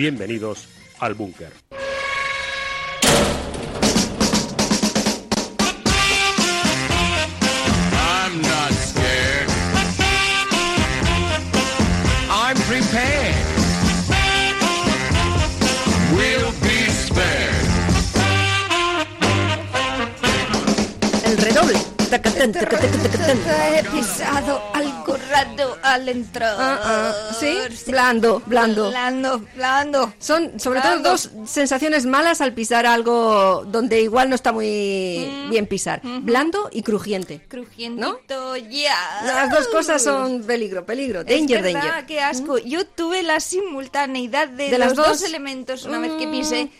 Bienvenidos al búnker. I'm not scared. I'm prepared. We'll be spared. El redoble. He pisado algo raro al entrar. Ah, ah, ¿sí? Blando, blando. Blando, blando. Son sobre todo dos sensaciones malas al pisar algo donde igual no está muy bien pisar. Blando y crujiente. Crujientito, ya. Las dos cosas son peligro, peligro. Es Danger, verdad, danger. qué asco. Yo tuve la simultaneidad de, ¿De las los dos, dos? elementos una vez que pisé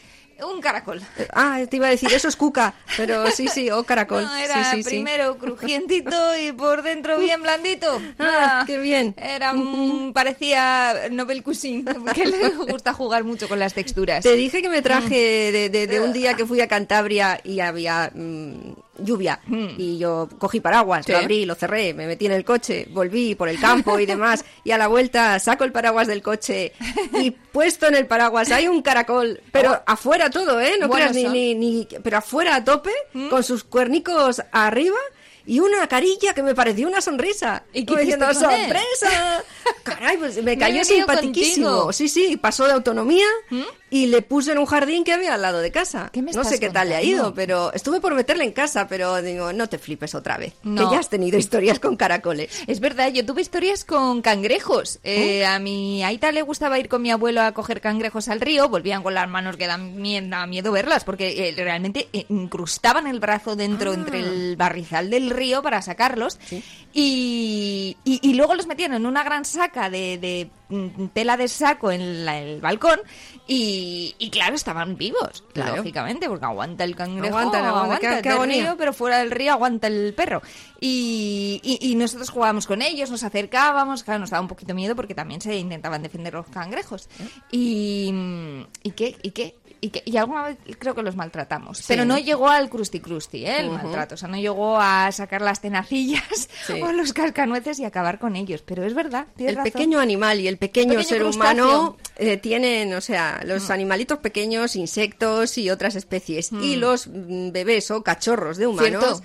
un caracol. Ah, te iba a decir, eso es cuca, pero sí, sí, o caracol. No, era sí, sí, sí. primero crujientito y por dentro bien blandito. Ah, qué bien. Era un, parecía Nobel Cuisine, que le gusta jugar mucho con las texturas. Te dije que me traje de, de- de un día que fui a Cantabria y había mm, lluvia y yo cogí paraguas, Sí. lo abrí, lo cerré, me metí en el coche, volví por el campo y demás y a la vuelta saco el paraguas del coche y puesto en el paraguas hay un caracol, pero afuera todo, ¿eh? No creas ni, ni, ni- pero afuera a tope con sus cuernicos arriba. Y una carilla que me pareció una sonrisa. ¿Y Como diciendo? ¡sorpresa! Caray, pues me cayó simpatiquísimo. Sí, sí, pasó de autonomía y le puse en un jardín que había al lado de casa. ¿Qué me no sé qué tal le ha ido, pero estuve por meterle en casa, pero digo, no te flipes otra vez. No. Que ya has tenido historias con caracoles. Es verdad, yo tuve historias con cangrejos. Eh, A mi Aita le gustaba ir con mi abuelo a coger cangrejos al río, volvían con las manos que dan miedo, verlas, porque eh, realmente eh, incrustaban el brazo dentro entre el barrizal del río para sacarlos y, y- y luego los metían en una gran saca de, de, mm, tela de saco en la- el balcón y, y claro, estaban vivos, Claro. lógicamente, porque aguanta el cangrejo, Aguantan, aguantan, qué- aguanta qué río, pero fuera del río aguanta el perro. Y, y- y nosotros jugábamos con ellos, nos acercábamos, claro, nos daba un poquito miedo porque también se intentaban defender los cangrejos. Y, ¿y qué? ¿Y qué? Y, que- y alguna vez creo que los maltratamos. Pero no llegó al crusti crusti, ¿eh? El maltrato. O sea, no llegó a sacar las tenacillas Sí. o los cascanueces y acabar con ellos. Pero es verdad, El razón. pequeño animal y el pequeño, Pequeño ser crustáceo. humano eh, tienen, o sea, los animalitos pequeños, insectos y otras especies. Y los mm, bebés o cachorros de humanos. Cierto.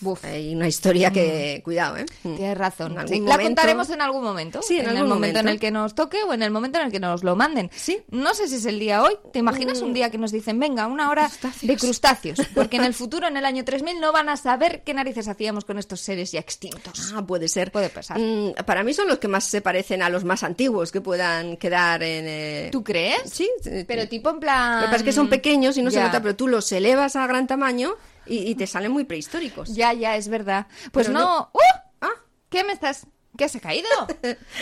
Buf. Hay una historia que, cuidado, ¿eh? Tienes razón. Sí, La contaremos en algún momento. Sí, en el algún momento en el que nos toque o en el momento en el que nos lo manden. Sí. No sé si es el día hoy. ¿Te imaginas un día que nos dicen, venga, una hora Crustáceos. de crustáceos? Porque en el futuro, en el año 3000, no van a saber qué narices hacíamos con estos seres ya extintos. Ah, puede ser. Puede pasar. Mm, para mí son los que más se parecen a los más antiguos que puedan quedar en. eh, ¿Tú crees? Sí. eh, Pero tipo en plan... Lo que pasa es que son pequeños y no se nota, pero tú los elevas a gran tamaño y, y te salen muy prehistóricos. Ya, ya, es verdad. Pues Pero no... no- ¡Uh! Ah, ¿Qué me estás...? ¿Qué se ha caído?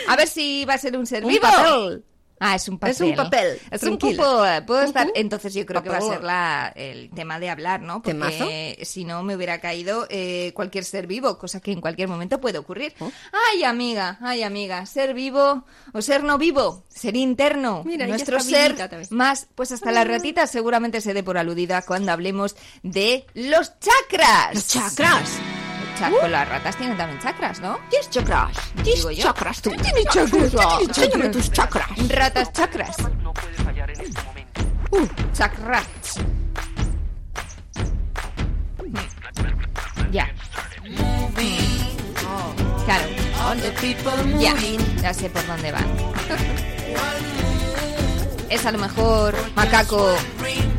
A ver si va a ser un ser Un vivo. papel. Ah, es un papel. Es un papel, Es un tranquila. papel. Puedo estar... Entonces yo creo que va a ser la, el tema de hablar, ¿no? Porque ¿Temazo? si no me hubiera caído eh, cualquier ser vivo, cosa que en cualquier momento puede ocurrir. Oh. Ay, amiga, ay, amiga, ser vivo o ser no vivo, ser interno. Mira, Nuestro ser más, pues hasta las ratitas seguramente se dé por aludida cuando hablemos de los chakras. los chakras. Cha- pues las ratas tienen también chakras, ¿no? ¿Tienes chakras? Digo ¿Tienes yo. chakras tú? ¿Tienes chakras? Enséñame tus chakras. Ratas chakras. Uh, chakras. Ya. Claro. Ya, ya sé por dónde van. Es a lo mejor Macaco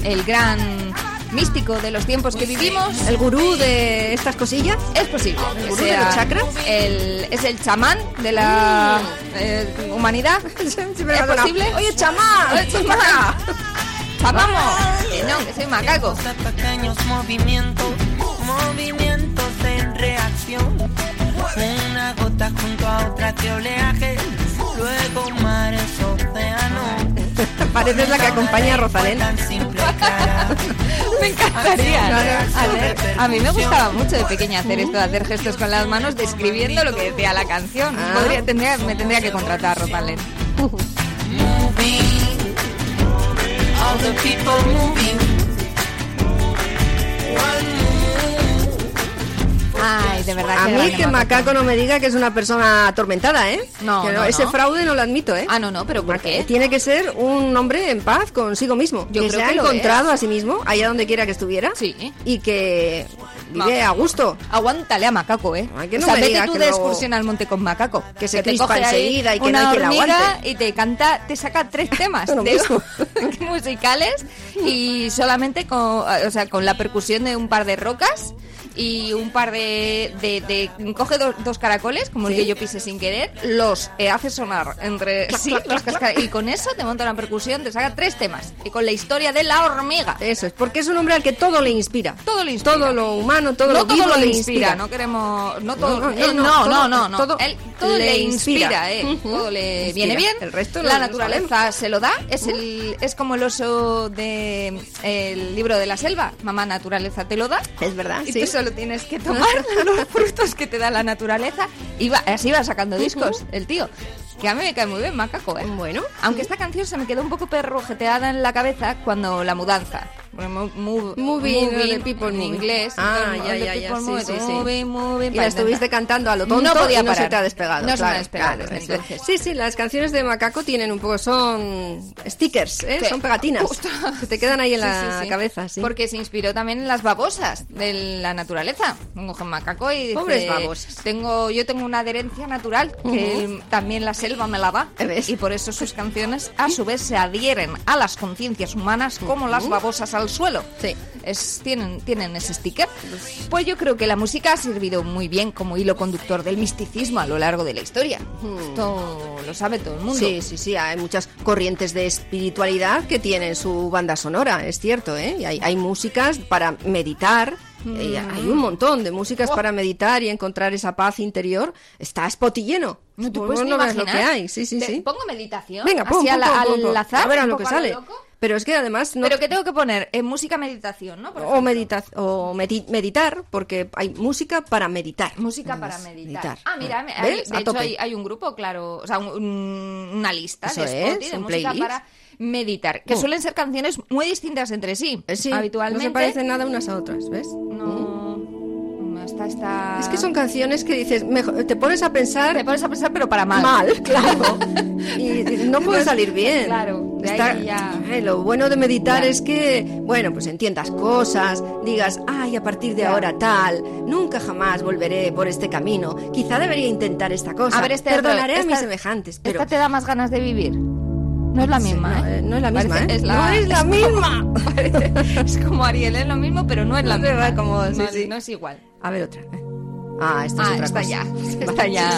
el gran místico de los tiempos que vivimos. ¿El gurú de estas cosillas? Es posible. que gurú de los chakras? El, es el chamán de la eh, humanidad. ¿Es posible? Oye, chamán, Oye, chamán. ¡Chamamos! Que no, que soy macaco. pequeños movimientos, movimientos en reacción. Una gota junto a otra que oleaje, luego mares, océanos. veces la que acompaña a Rosalén. Me encantaría hacer. A mí me gustaba mucho de pequeña hacer esto, de hacer gestos con las manos describiendo lo que decía la canción. Ah. Podría, tendría, me tendría que contratar a Rosalén. moving. All the people moving. One move. Ay, de verdad A que mí que Macaco no me diga que es una persona atormentada, ¿eh? No, Que no, Ese no. fraude no lo admito, ¿eh? Ah, no, no, pero ¿por qué? Tiene que ser un hombre en paz consigo mismo. Yo que creo se ha que encontrado es. a sí mismo, allá donde quiera que estuviera. Sí. Y que vive a gusto. Aguántale a Macaco, ¿eh? Ay, que no o sea, me vete tú de excursión al monte con Macaco. Que se te coge enseguida y que no hay quien aguante. Y te canta, te saca tres temas de- musicales y solamente con, o sea, con la percusión de un par de rocas y un par de... de, de- coge do- dos caracoles, como el que yo pise sin querer, los eh, hace sonar entre sí, los y con eso te monta una percusión, te saca tres temas. Y con la historia de la hormiga. Eso es, porque es un hombre al que todo le inspira. Todo le inspira. Todo lo humano, todo no lo todo vivo lo le inspira, no queremos, no todo, No, no, él no, no, todo- no, no, no, todo él todo le, le inspira, inspira. eh, todo le Inspira. viene bien, El resto la naturaleza se lo da, es el, es como el oso de el libro de la selva, mamá naturaleza te lo da, Es verdad, y sí. tú tienes que tomar los frutos que te da la naturaleza y va, así va sacando discos el tío. Que a mí me cae muy bien, macaco, ¿eh? Bueno, Aunque esta canción se me quedó un poco perrojeteada en la cabeza cuando la mudanza. Mo- move- Moving, people en moving. inglés. Ah, ya, ya, ya, sí, move, sí, sí. moving, moving, Y la estuviste cantando a lo tonto No podía y no se te ha despegado. No se me ha despegado claro, entonces. Sí, sí, las canciones de Macaco tienen un poco, son stickers, ¿eh? Son pegatinas. Se te quedan ahí en la cabeza, sí. Porque se inspiró también en las babosas de la naturaleza. Coge macaco y dice, Pobres babosas. Tengo, yo tengo una adherencia natural que también la selva me la da. ¿Ves? Y por eso sus canciones a su vez se adhieren a las conciencias humanas como las babosas al suelo. Sí. Es, tienen, tienen ese sticker. Pues yo creo que la música ha servido muy bien como hilo conductor del misticismo a lo largo de la historia. Esto lo sabe todo el mundo. Sí, sí, sí, hay muchas corrientes de espiritualidad que tienen su banda sonora, es cierto, ¿eh? Y hay, hay músicas para meditar, eh, hay un montón de músicas Oh. para meditar y encontrar esa paz interior. Está spotty lleno. No te Pues puedes ni no ves lo imaginar. que hay, sí, sí, sí. Pongo meditación. Venga, pum, así pum, al, al azar, a ver a lo que sale. loco. Pero es que además no... Pero que tengo que poner en música meditación, ¿no? Por o, medita o medi- meditar, porque hay música para meditar. Música para Es meditar. Ah, mira, me- hay- de A hecho hay, hay un grupo, claro, o sea, un- un- una lista Eso de Spotify es, de música playlist. para meditar, que Mm. suelen ser canciones muy distintas entre sí. Eh, sí, Habitualmente. no se parecen nada unas a otras, ¿ves? No, no, está, está... Es que son canciones que dices, mejor, te pones a pensar Te pones a pensar, pero para mal. mal, claro. y no puede salir bien. Claro, de Está- ahí ya- eh, lo bueno de meditar Ya. es que, bueno, pues entiendas cosas, digas, ay, a partir de Ya. ahora tal, nunca jamás volveré por este camino. Quizá debería intentar esta cosa. A ver, este Perdonaré otro- a mis semejantes, pero Esta te da más ganas de vivir. No es la misma, no, no es la misma, Parece- ¿eh? es la- No es la misma. es como Ariel, es lo mismo, pero no es la misma. como- sí, no, sí. no es igual. A ver otra. eh. Ah, esta es Ah, otra esta cosa. ya. Esta ya.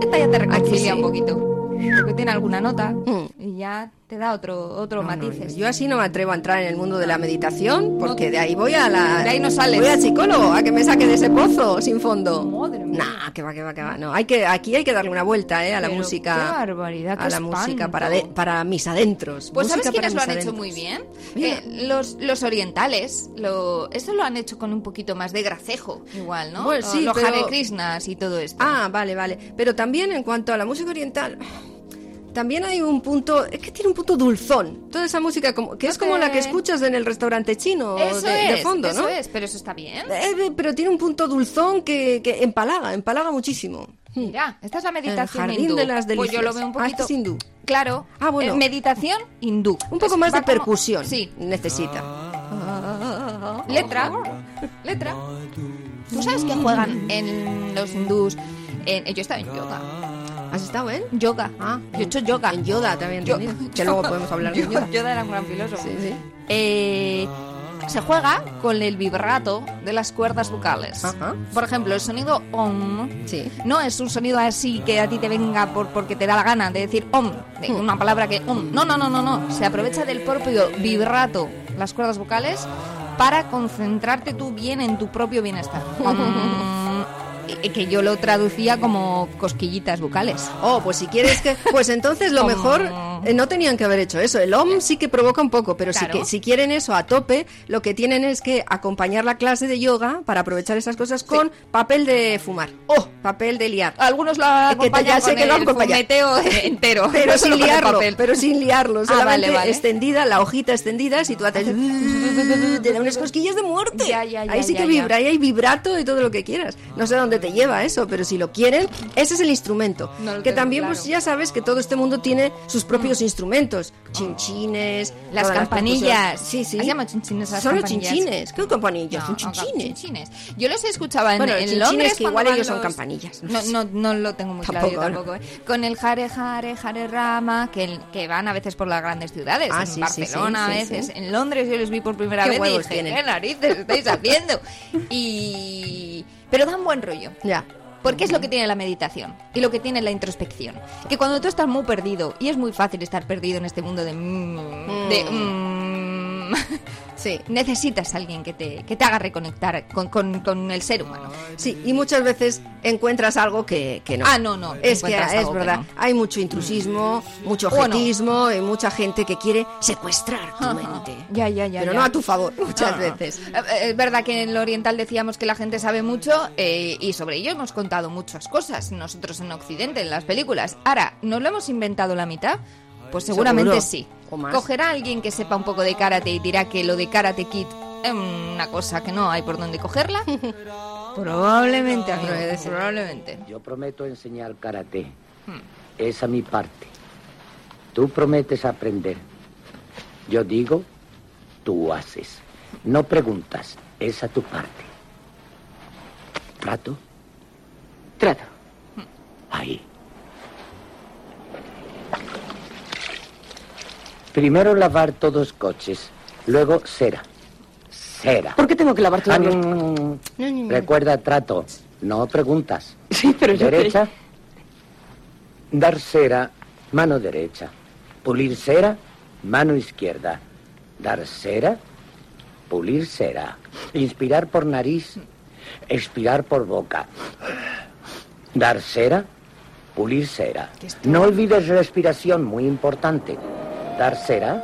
Esta ya te reconcilia un poquito. Porque tiene alguna nota Mm. y ya te da otro, otro No, no, matices. yo así no me atrevo a entrar en el mundo de la meditación porque de ahí voy a la De ahí no sales. voy al psicólogo a que me saque de ese pozo sin fondo. Madre mía. Nah, que va, que va, que va. No, hay que aquí hay que darle una vuelta, eh, a la Pero música. qué barbaridad, a qué la música para de- para mis adentros. Pues Música ¿sabes quiénes lo han hecho muy bien? Eh, los, los orientales, lo, eso lo han hecho con un poquito más de gracejo, igual, ¿no? Bueno, sí, los pero- Hare Krishnas y todo esto. Ah, vale, vale. Pero también en cuanto a la música oriental, también hay un punto, es que tiene un punto dulzón. Toda esa música como que es como la que escuchas en el restaurante chino eso de, fondo, eso ¿no? es, pero eso está bien. Eh, pero tiene un punto dulzón que, que empalaga, empalaga muchísimo. Mira, esta es la meditación jardín hindú. de las Pues yo lo delicias. veo un Ah, poquito... es hindú. Claro. Ah, bueno. eh, meditación hindú. Un poco más de como- percusión Sí. necesita. Letra. Letra. ¿Tú sabes que juegan en los hindús? En, yo estaba en yoga. ¿Has estado en? Yoga. Ah, yo he hecho yoga. En Yoda también Yo-. Que luego podemos hablar de Yoda. Yoda era un gran filósofo. Sí, sí. Eh, se juega con el vibrato de las cuerdas vocales. Ajá. Por ejemplo, el sonido om Sí. no es un sonido así que a ti te venga por, porque te da la gana de decir om, de Hmm. una palabra que om. No, no, no, no, no. Se aprovecha del propio vibrato, las cuerdas vocales, para concentrarte tú bien en tu propio bienestar. Om. eh, que yo lo traducía como cosquillitas bucales. Oh, pues si quieres que... Pues entonces lo mejor... eh, no tenían que haber hecho eso. El OM sí que provoca un poco, pero si, Claro. que, si quieren eso a tope, lo que tienen es que acompañar la clase de yoga para aprovechar esas cosas con papel de fumar. Oh, papel de liar. Algunos que te- ya acompañan con que lo entero. Pero no sin liarlo, pero sin liarlo, Ah, solamente vale, vale. extendida, la hojita extendida, si tú haces te da unas cosquillas de muerte. Ya, ya, ya, ahí sí que vibra, ahí hay vibrato y todo lo que quieras. No sé dónde te lleva eso, pero si lo quieren, ese es el instrumento. No que también claro. pues ya sabes que todo este mundo tiene sus propios instrumentos, chinchines, Las campanillas. percusiones. Sí, sí. ¿Se llaman chinchines las Son los campanillas? chinchines. ¿Qué campanillas? No, Son chinchines. chinchines. Yo los escuchaba en, Bueno, en chinchines Londres. que igual ellos son los- campanillas. No, no, no lo tengo muy claro yo Tampoco, tampoco. ¿eh? Con el Hare Hare, Hare Rama, que, que van a veces por las grandes ciudades. Ah, en sí, Barcelona sí, a sí, veces. sí. En Londres yo les vi por primera Qué vez y dije, tienen. ¿qué narices estáis haciendo? Y... Pero dan buen rollo. Ya. Porque es lo que tiene la meditación y lo que tiene la introspección. Que cuando tú estás muy perdido, y es muy fácil estar perdido en este mundo de... mm, de mm, Sí. necesitas a alguien que te, que te haga reconectar con, con- con el ser humano. Sí, y muchas veces encuentras algo que, que no. Ah, no, no, Es que es que verdad. no. Hay mucho intrusismo, mucho Bueno. objetismo y mucha gente que quiere secuestrar tu Ajá. mente. Ya, ya, ya. Pero ya. no a tu favor, muchas Ah. veces. Eh, Es verdad que en lo oriental decíamos que la gente sabe mucho eh, y sobre ello hemos contado muchas cosas nosotros en Occidente, en las películas. Ahora, ¿no lo hemos inventado la mitad? Pues seguramente Seguro. sí. O más. Cogerá a alguien que sepa un poco de karate y dirá que lo de Karate Kid es una cosa que no hay por dónde cogerla. probablemente, amigo, probablemente. Yo prometo enseñar karate. Esa mi parte. Tú prometes aprender. Yo digo, tú haces. No preguntas. Esa tu parte. ¿Trato? Trato. Ahí. Primero lavar todos coches, luego cera. Cera. ¿Por qué tengo que lavar todos Ah, los... no, no, no. Recuerda trato, no preguntas. Sí, pero yo... Derecha. Dar cera, mano derecha. Pulir cera, mano izquierda. Dar cera, pulir cera. Inspirar por nariz, expirar por boca. Dar cera, pulir cera. No olvides respiración, muy importante. Dar cera,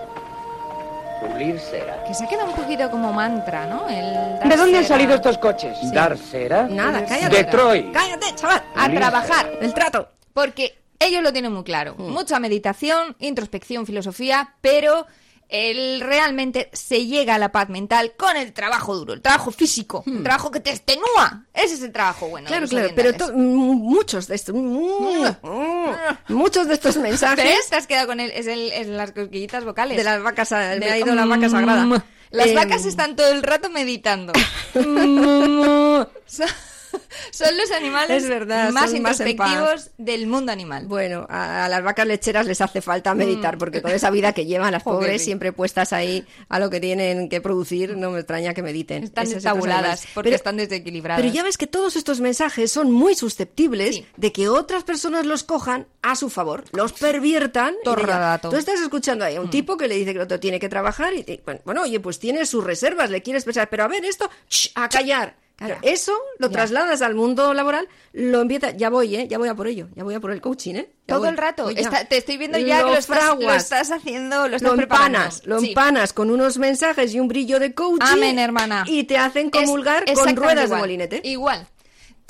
pulir cera. Que se ha quedado un poquito como mantra, ¿no? El ¿De dónde han salido estos coches? Dar cera. Nada, cállate. Detroit. Cállate, chaval. A Pulir trabajar. El trato. Porque ellos lo tienen muy claro. Mucha meditación, introspección, filosofía, pero el realmente se llega a la paz mental con el trabajo duro, el trabajo físico, el trabajo que te extenúa. Ese es el trabajo bueno. Claro, claro, pero orientales. mm, muchos de estos, mm, mm, muchos de estos mensajes. Te has quedado con el, es, el, es las cosquillitas vocales. de las vacas, me ha ido la vaca sagrada. Las Eh, vacas están todo el rato meditando. son, los animales Es verdad, más introspectivos del mundo animal. Bueno, a, a las vacas lecheras les hace falta meditar, porque con esa vida que llevan las Mm. Pobres, siempre puestas ahí a lo que tienen que producir, no me extraña que mediten. Están Esa es otra cosa destabuladas más. porque Pero- están desequilibradas. Pero ya ves que todos estos mensajes son muy susceptibles Sí. de que otras personas los cojan a su favor, los perviertan. rato. Tú estás escuchando ahí a un tipo que le dice que el otro tiene que trabajar y bueno, oye, pues tiene sus reservas, le quieres pensar, pero a ver esto, ¡sh! a callar. Eso lo Ya. trasladas al mundo laboral, lo empieza, ya voy, ¿eh? Ya voy a por ello, ya voy a por el coaching, ¿eh? Ya Todo voy, el rato. Está- te estoy viendo ya Lo que lo estás, lo estás haciendo, lo estás lo preparando. empanas, lo Sí. empanas con unos mensajes y un brillo de coaching. Amén, hermana. Y te hacen Es comulgar con ruedas igual. de molinete. Igual.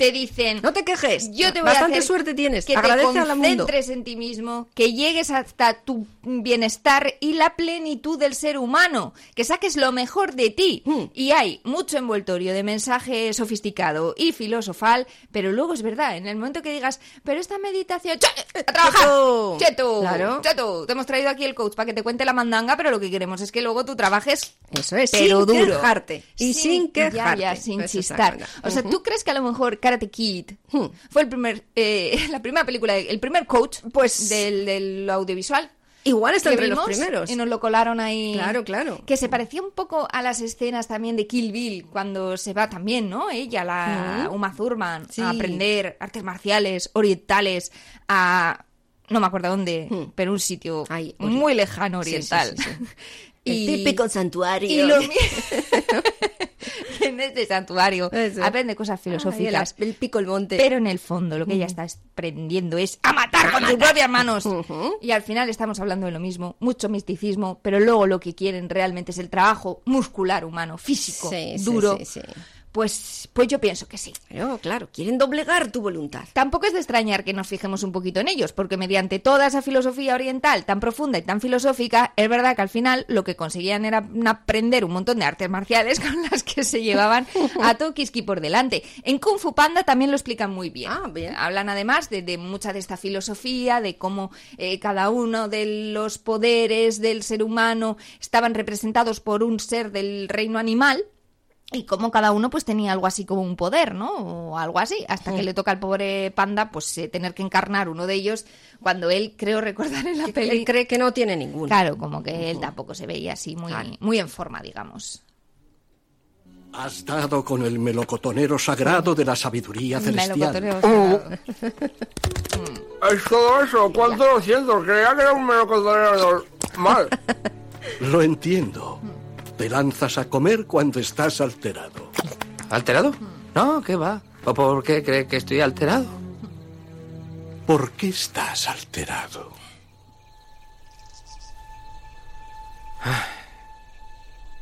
Te dicen... No te quejes. Yo te voy Bastante a hacer suerte tienes. Que Agradece te concentres en ti mismo, que llegues hasta tu bienestar y la plenitud del ser humano, que saques lo mejor de ti. Hmm. Y hay mucho envoltorio de mensaje sofisticado y filosofal, pero luego es verdad, en el momento que digas, pero esta meditación, ¡Ch- a trabajar, Cheto. cheto, Claro. cheto, te hemos traído aquí el coach para que te cuente la mandanga, pero lo que queremos es que luego tú trabajes Eso es, pero sin duro. quejarte. Y sin quejarte. Ya, ya, sin Esa es la chistar. O sea, ¿tú crees que a lo mejor Karate Kid Hmm. fue el primer, eh, la primera película, el primer coach Pues- del, del audiovisual? Igual está entre los primeros. Y nos lo colaron ahí. Claro, claro. Que se parecía un poco a las escenas también de Kill Bill, cuando se va también, ¿no? Ella, la Uma Thurman, Sí. a aprender artes marciales orientales a... No me acuerdo dónde, Hmm. pero un sitio muy lejano oriental. sí, sí. El típico santuario. Y lo, en este santuario Eso. aprende cosas Ay, filosóficas. el, el pico el monte. Pero en el fondo lo que ella está aprendiendo es a matar con sus propias manos. Y al final estamos hablando de lo mismo, mucho misticismo, pero luego lo que quieren realmente es el trabajo muscular humano, físico, sí, duro. sí, sí. Pues, pues yo pienso que sí. Pero, claro, quieren doblegar tu voluntad. Tampoco es de extrañar que nos fijemos un poquito en ellos, porque mediante toda esa filosofía oriental tan profunda y tan filosófica, es verdad que al final lo que conseguían era aprender un montón de artes marciales con las que se llevaban a Tokiski por delante. En Kung Fu Panda también lo explican muy bien. Ah, bien. Hablan además de, de mucha de esta filosofía, de cómo eh, cada uno de los poderes del ser humano estaban representados por un ser del reino animal. Y cómo cada uno pues tenía algo así como un poder, ¿no? O algo así, hasta que le toca al pobre panda pues eh, tener que encarnar uno de ellos cuando él, creo recordar en la Él peli... cree que no tiene ninguno. Claro, como que él tampoco se veía así muy, Claro. muy en forma, digamos. Has dado con el melocotonero sagrado de la sabiduría celestial. Melocotonero sagrado. Es todo eso, cuánto lo siento, creía que era un melocotonero mal. Lo entiendo. Te lanzas a comer cuando estás alterado. ¿Alterado? No, ¿qué va? ¿O por qué cree que estoy alterado? ¿Por qué estás alterado?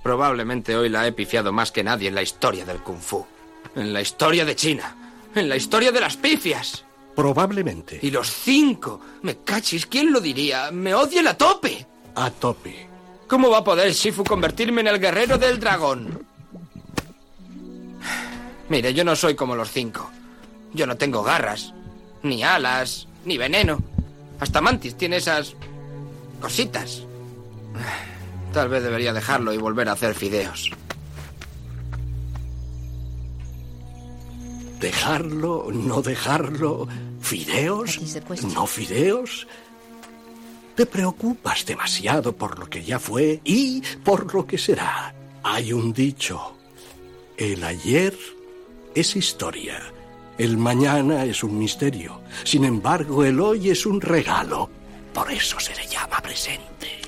Probablemente hoy la he pifiado más que nadie en la historia del Kung Fu. En la historia de China. En la historia de las pifias. Probablemente. Y los cinco. Me cachis, ¿quién lo diría? Me odian a tope. A tope. ¿Cómo va a poder Shifu convertirme en el guerrero del dragón? Mire, yo no soy como los cinco. Yo no tengo garras, ni alas, ni veneno. Hasta Mantis tiene esas cositas. Tal vez debería dejarlo y volver a hacer fideos. Dejarlo, no dejarlo. ¿Fideos? ¿No fideos? Te preocupas demasiado por lo que ya fue y por lo que será. Hay un dicho. El ayer es historia. El mañana es un misterio. Sin embargo, el hoy es un regalo. Por eso se le llama presente.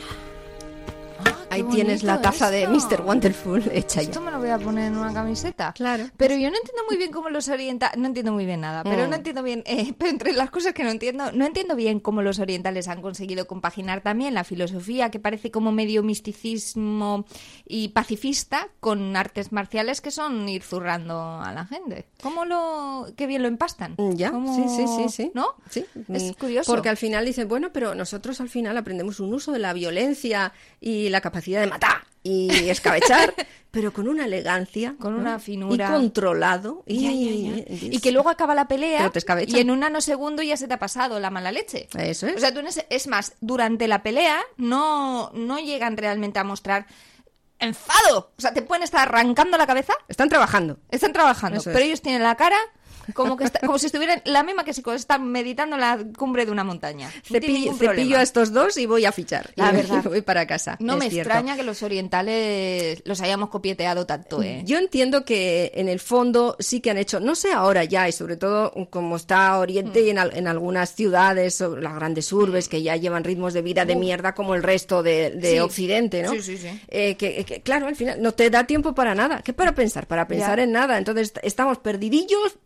Ahí tienes la taza de esto. Mr. Wonderful hecha Esto ya. me lo voy a poner en una camiseta. Claro. Pero yo no entiendo muy bien cómo los orientales... No entiendo muy bien nada, pero Mm. no entiendo bien... eh, pero entre las cosas que no entiendo, no entiendo bien cómo los orientales han conseguido compaginar también la filosofía, que parece como medio misticismo y pacifista, con artes marciales que son ir zurrando a la gente. ¿Cómo lo... qué bien lo empastan? Mm, Ya, ¿Cómo- sí, sí, sí, sí. ¿No? Sí. Es Mm, curioso. Porque al final dicen, bueno, pero nosotros al final aprendemos un uso de la violencia y la capacidad de matar y escabechar, pero con una elegancia. Con una finura. Y controlado. Y, Ya, ya, ya. Y que luego acaba la pelea y en un nanosegundo ya se te ha pasado la mala leche. Eso es. O sea, tú ese- es más, durante la pelea no, no llegan realmente a mostrar enfado. O sea, te pueden estar arrancando la cabeza, Están trabajando. están trabajando, Eso pero es. ellos tienen la cara como que está- como si estuvieran la misma que si están meditando en la cumbre de una montaña. No Cepillo, a estos dos y voy a fichar. La Y verdad. voy para casa. No me cierto. extraña que los orientales los hayamos copieteado tanto, ¿eh? Yo entiendo que en el fondo sí que han hecho, no sé ahora ya, y sobre todo como está Oriente Mm. y en, al- en algunas ciudades, las grandes urbes, que ya llevan ritmos de vida de mierda como el resto de, de Sí. Occidente, ¿no? Sí, sí, sí. Eh, que, que, claro, al final no te da tiempo para nada. ¿Qué para pensar? Para pensar Ya. en nada. Entonces est- estamos perdidillos,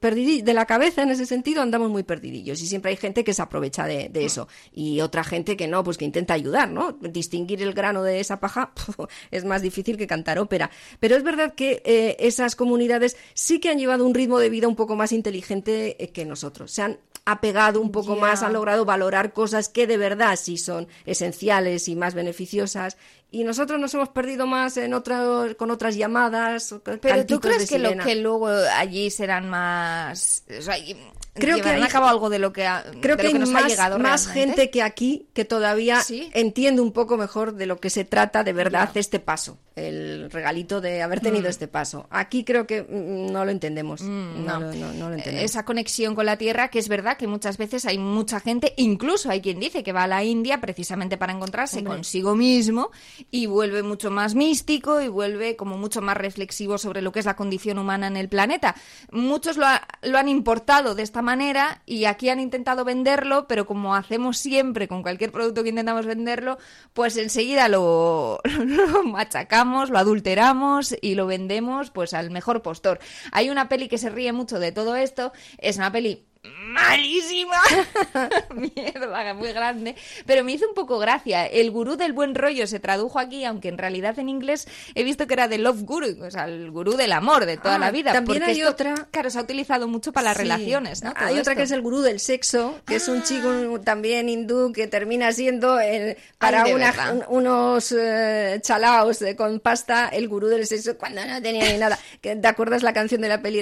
de la cabeza en ese sentido, andamos muy perdidillos. Y siempre hay gente que se aprovecha de, de eso. Y otra gente que no, pues que intenta ayudar, ¿no? Distinguir el grano de esa paja es más difícil que cantar ópera. Pero es verdad que eh, esas comunidades sí que han llevado un ritmo de vida un poco más inteligente eh, que nosotros. Se han apegado un poco más, han logrado valorar cosas que de verdad sí son esenciales y más beneficiosas. Y nosotros nos hemos perdido más en otro, con otras llamadas. Pero tú crees que, lo, sirena. que luego allí serán más... O sea, y- Creo que llevarán hay- a cabo algo de lo que, ha- Creo de que lo hay nos ha más, llegado más realmente? gente que aquí que todavía ¿Sí? entiende un poco mejor de lo que se trata de verdad este paso, el regalito de haber tenido este paso. Aquí creo que mm, no lo entendemos. no, Mm. no. no- no lo entendemos. esa conexión con la tierra, que es verdad que muchas veces hay mucha gente, incluso hay quien dice que va a la India precisamente para encontrarse Hombre. consigo mismo y vuelve mucho más místico y vuelve como mucho más reflexivo sobre lo que es la condición humana en el planeta. Muchos lo, lo han importado de esta manera y aquí han intentado venderlo, pero como hacemos siempre con cualquier producto que intentamos venderlo, pues enseguida lo, lo machacamos, lo adulteramos y lo vendemos pues al mejor postor. Hay una peli que se ríe mucho de todo esto, es una peli malísima, mierda, muy grande, pero me hizo un poco gracia. El gurú del buen rollo se tradujo aquí, aunque en realidad en inglés he visto que era de Love Guru, o sea, el gurú del amor de toda Ah, la vida. también hay esto, otra- Claro, se ha utilizado mucho para las Sí. relaciones, ¿no? Hay otra esto. que es el gurú del sexo, que es un chico también hindú que termina siendo el- para Ay, una- un- unos eh, chalaos eh, con pasta el gurú del sexo cuando no tenía ni nada. Que, ¿Te acuerdas la canción de la peli?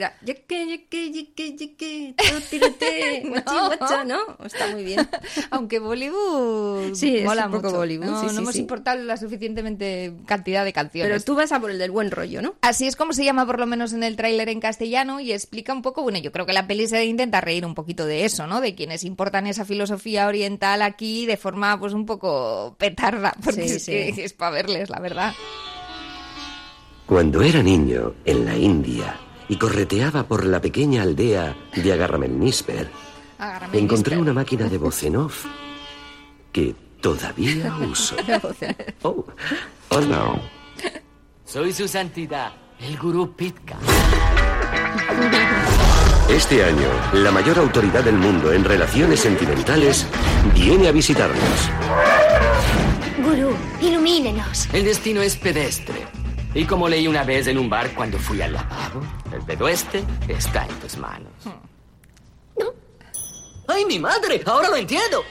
Era, "Yeque, yeque, yeque, yeque, tu, tirete, guachi, guacha", ¿no? Está muy bien. Aunque Bollywood Sí, es mola un poco mucho. Bollywood, No, sí, no sí, hemos importado la suficientemente cantidad de canciones. Pero tú vas a por el del buen rollo, ¿no? Así es como se llama por lo menos en el tráiler en castellano y explica un poco, bueno, yo creo que la peli se intenta reír un poquito de eso, ¿no? De quienes importan esa filosofía oriental aquí de forma pues un poco petarda, porque Sí, es, sí. que es para verles, la verdad. Cuando era niño, en la India, y correteaba por la pequeña aldea de Agarramelnisper, encontré una máquina de voz en off que todavía uso. Oh, oh no. Soy su santidad, el gurú Pitka. Este año, la mayor autoridad del mundo en relaciones sentimentales viene a visitarnos. Gurú, ilumínenos. El destino es pedestre. Y como leí una vez en un bar cuando fui al lavabo, el dedo este está en tus manos. ¡Ay, mi madre! ¡Ahora lo entiendo!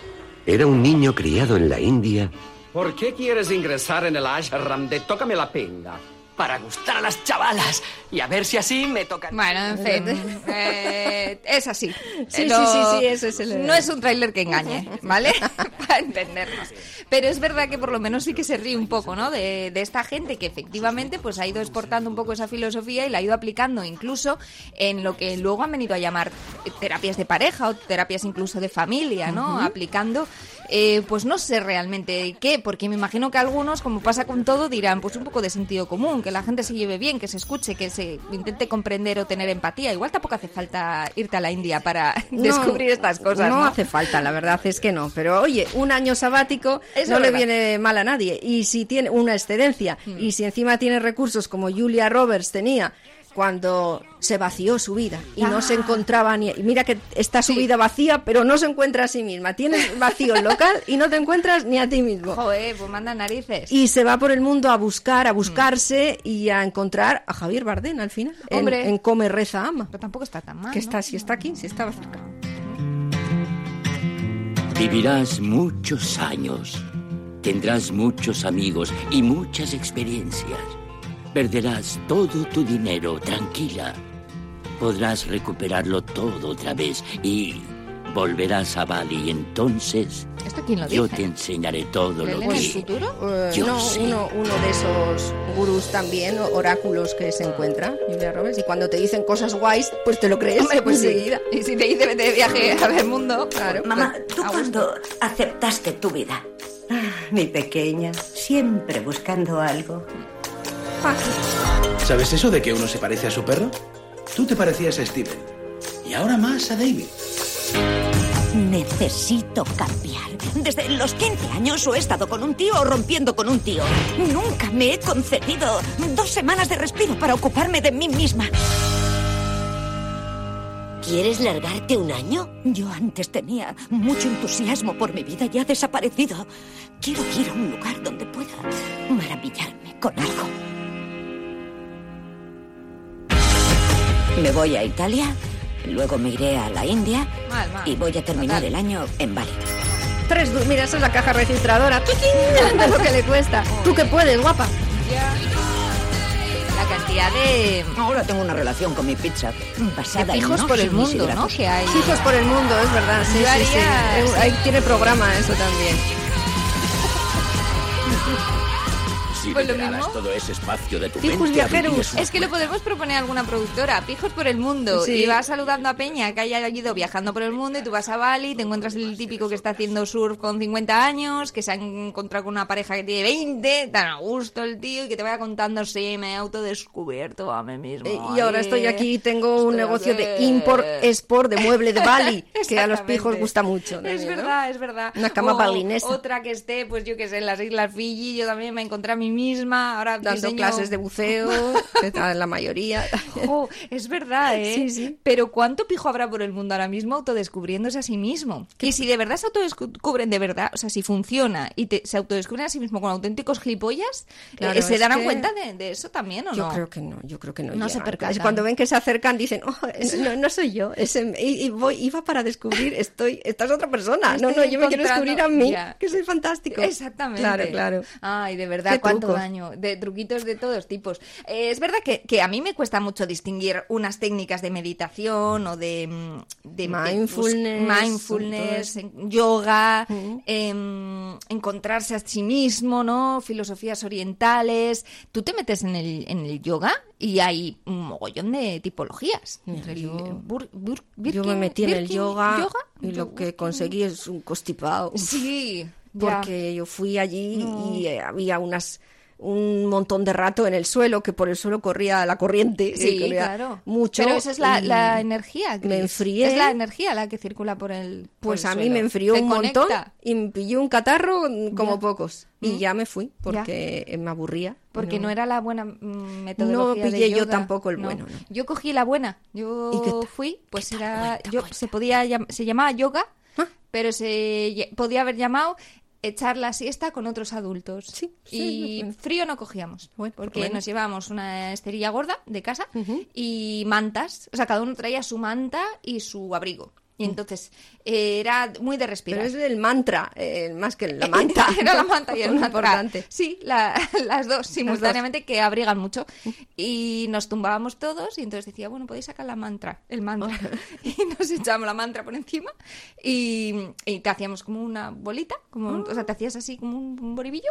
Era un niño criado en la India ¿Por qué quieres ingresar en el ashram de Tócame la pinga? Para gustar a las chavalas y a ver si así me tocan. Bueno, en fin, eh, es así. Sí, sí, sí, sí, eso es el- No es un tráiler que engañe, ¿vale? Para entendernos. Pero es verdad que por lo menos sí que se ríe un poco, ¿no? De, de esta gente que efectivamente pues ha ido exportando un poco esa filosofía y la ha ido aplicando incluso en lo que luego han venido a llamar terapias de pareja o terapias incluso de familia, ¿no? Aplicando, eh, pues no sé realmente qué, porque me imagino que algunos, como pasa con todo, dirán, pues un poco de sentido común, que la gente se lleve bien, que se escuche, que se intente comprender o tener empatía. Igual tampoco hace falta irte a la India para No, descubrir estas cosas, ¿no? No hace falta, la verdad es que no. Pero oye, un año sabático Eso no le verdad. viene mal a nadie. Y si tiene una excedencia, Mm. y si encima tiene recursos como Julia Roberts tenía cuando se vació su vida y no se Ah. encontraba ni... Mira que está su vida vacía, pero no se encuentra a sí misma. Tienes vacío local y no te encuentras ni a ti mismo. Joder, pues manda narices. Y se va por el mundo a buscar, a buscarse y a encontrar a Javier Bardem al final. en- Hombre. En, Come, Reza, Ama. Pero tampoco está tan mal. Que ¿no? está, si está aquí, si estaba cerca. Vivirás muchos años. Tendrás muchos amigos y muchas experiencias. Perderás todo tu dinero, tranquila. Podrás recuperarlo todo otra vez y volverás a Bali y entonces ¿Esto quién lo yo dice? te enseñaré todo lo ¿Leen en el que... futuro? Eh, Yo no, sé. uno, uno de esos gurús también, oráculos que se encuentra, Julia Roberts, y cuando te dicen cosas guays, pues te lo crees Hombre, pues sí. enseguida. Y si te dice vete de viaje a ver mundo, claro. Mamá, pues, ¿tú cuándo aceptaste tu vida? Ah, mi pequeña, siempre buscando algo. ¿Sabes eso de que uno se parece a su perro? Tú te parecías a Steven. Y ahora más a David. Necesito cambiar. Desde los 15 años o he estado con un tío o rompiendo con un tío. Nunca me he concedido dos semanas de respiro para ocuparme de mí misma. ¿Quieres largarte un año? Yo antes tenía mucho entusiasmo por mi vida y ha desaparecido. Quiero ir a un lugar donde pueda maravillarme con algo. Me voy a Italia, luego me iré a la India Mal, mal. y voy a terminar el año en Bali. Tres, mira, esa es la caja registradora. Lo que le cuesta. Tú que puedes, guapa. La cantidad de... Ahora tengo una relación con mi pizza basada De en fijos por el mundo, ¿no? Que hay... Hijos por el mundo, es verdad. Sí, sí, sí. Ahí tiene programa eso también. Si Pues lo mismo. todo ese espacio de tu Pijos mente, viajeros. Es que lo podemos proponer a alguna productora, pijos por el mundo, Sí. y vas saludando a Peña que haya ido viajando por el mundo y tú vas a Bali, te encuentras el típico que está haciendo surf con 50 años, que se ha encontrado con una pareja que tiene 20, tan a gusto el tío y que te vaya contando, sí, me he autodescubierto a mí mismo. Eh, y ahora estoy aquí, tengo un negocio de aquí". import-export de mueble de Bali, que a los pijos gusta mucho. ¿no? Es verdad, es verdad. Una cama O balinesa. Otra que esté, pues yo que sé, en las Islas Fiji, yo también me encontré a mí misma. Ahora Dando diseño- clases de buceo, la mayoría. Es verdad, ¿eh? Sí, sí. Pero ¿cuánto pijo habrá por el mundo ahora mismo autodescubriéndose a sí mismo? Y si de verdad se autodescubren de verdad, o sea, si funciona y te- se autodescubren a sí mismo con auténticos gilipollas, Claro, eh, ¿se darán que- cuenta de, de eso también o Yo no? creo que no, yo creo que no. No se percatan. Cuando ven que se acercan dicen, oh, es- no, no soy yo, es em- y, y voy, iba para descubrir, estoy, esta es otra persona. no, no, yo me quiero descubrir a mí, Ya. que soy fantástico. Exactamente. Claro, claro. Ay, de verdad, Qué trucos. daño. De truquitos de todos tipos. Eh, es verdad que, que a mí me cuesta mucho distinguir unas técnicas de meditación o de, mm, de- Mindfulness, mindfulness, yoga, em, encontrarse a sí mismo, ¿no? Filosofías orientales. Tú te metes en el, en el yoga y hay un mogollón de tipologías. Entre el- bur- bur- Yo me metí en el yoga, y lo que conseguí es un constipado. Sí, porque yo fui allí y eh, había unas un montón de rato en el suelo, que por el suelo corría la corriente. Sí, corría claro. Mucho. Pero esa es la, la energía. Me Cris. enfrié. Es la energía la que circula por el. por Pues el a mí suelo. me enfrió Te un conecta. montón y me pilló un catarro como Ya. pocos. Y Mm. ya me fui porque eh, me aburría. Porque no, era la buena mm, metodología. No de pillé yo tampoco el No. bueno, no. Yo cogí la buena. ¿Y qué Yo fui, pues era. yo se podía se llamaba yoga, Ah. pero se podía haber llamado echar la siesta con otros adultos. sí, y bueno. frío no cogíamos, porque bueno. nos llevábamos una esterilla gorda de casa y mantas, o sea, cada uno traía su manta y su abrigo. Y entonces eh, era muy de respirar. Pero es el mantra, eh, más que la manta. Era la manta y el mantra. importante. Sí, la- las dos simultáneamente que abrigan mucho. Y nos tumbábamos todos y entonces decía, bueno, podéis sacar la mantra, el mantra. y nos echábamos la mantra por encima y, y te hacíamos como una bolita, como, un- o sea, te hacías así como un, un boribillo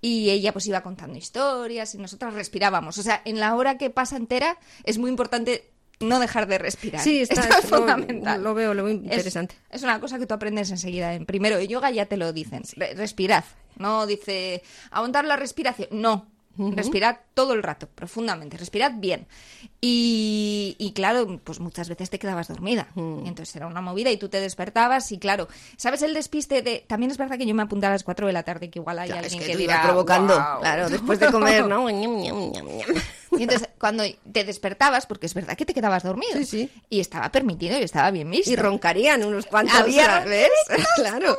y ella pues iba contando historias y nosotras respirábamos. O sea, en la hora que pasa entera es muy importante no dejar de respirar. Sí, está, Esto es lo- fundamental. Lo, veo, lo veo Es- interesante. Es, una cosa que tú aprendes enseguida. En primero de yoga ya te lo dicen. Re- respirad. No dice aguantar la respiración. No. Respirad todo el rato, profundamente. Respirad bien. Y, y claro, pues muchas veces te quedabas dormida. Y entonces era una movida y tú te despertabas y claro, ¿sabes el despiste de... También es verdad que yo me apunté a las 4 de la tarde, que igual hay Ya, es alguien que que, te dirá... iba provocando, claro, después de comer, ¿no? Y entonces, cuando te despertabas, porque es verdad que te quedabas dormido. Sí, sí. Y estaba permitido y estaba bien visto. Y roncarían unos cuantos, Había ¿ves? claro.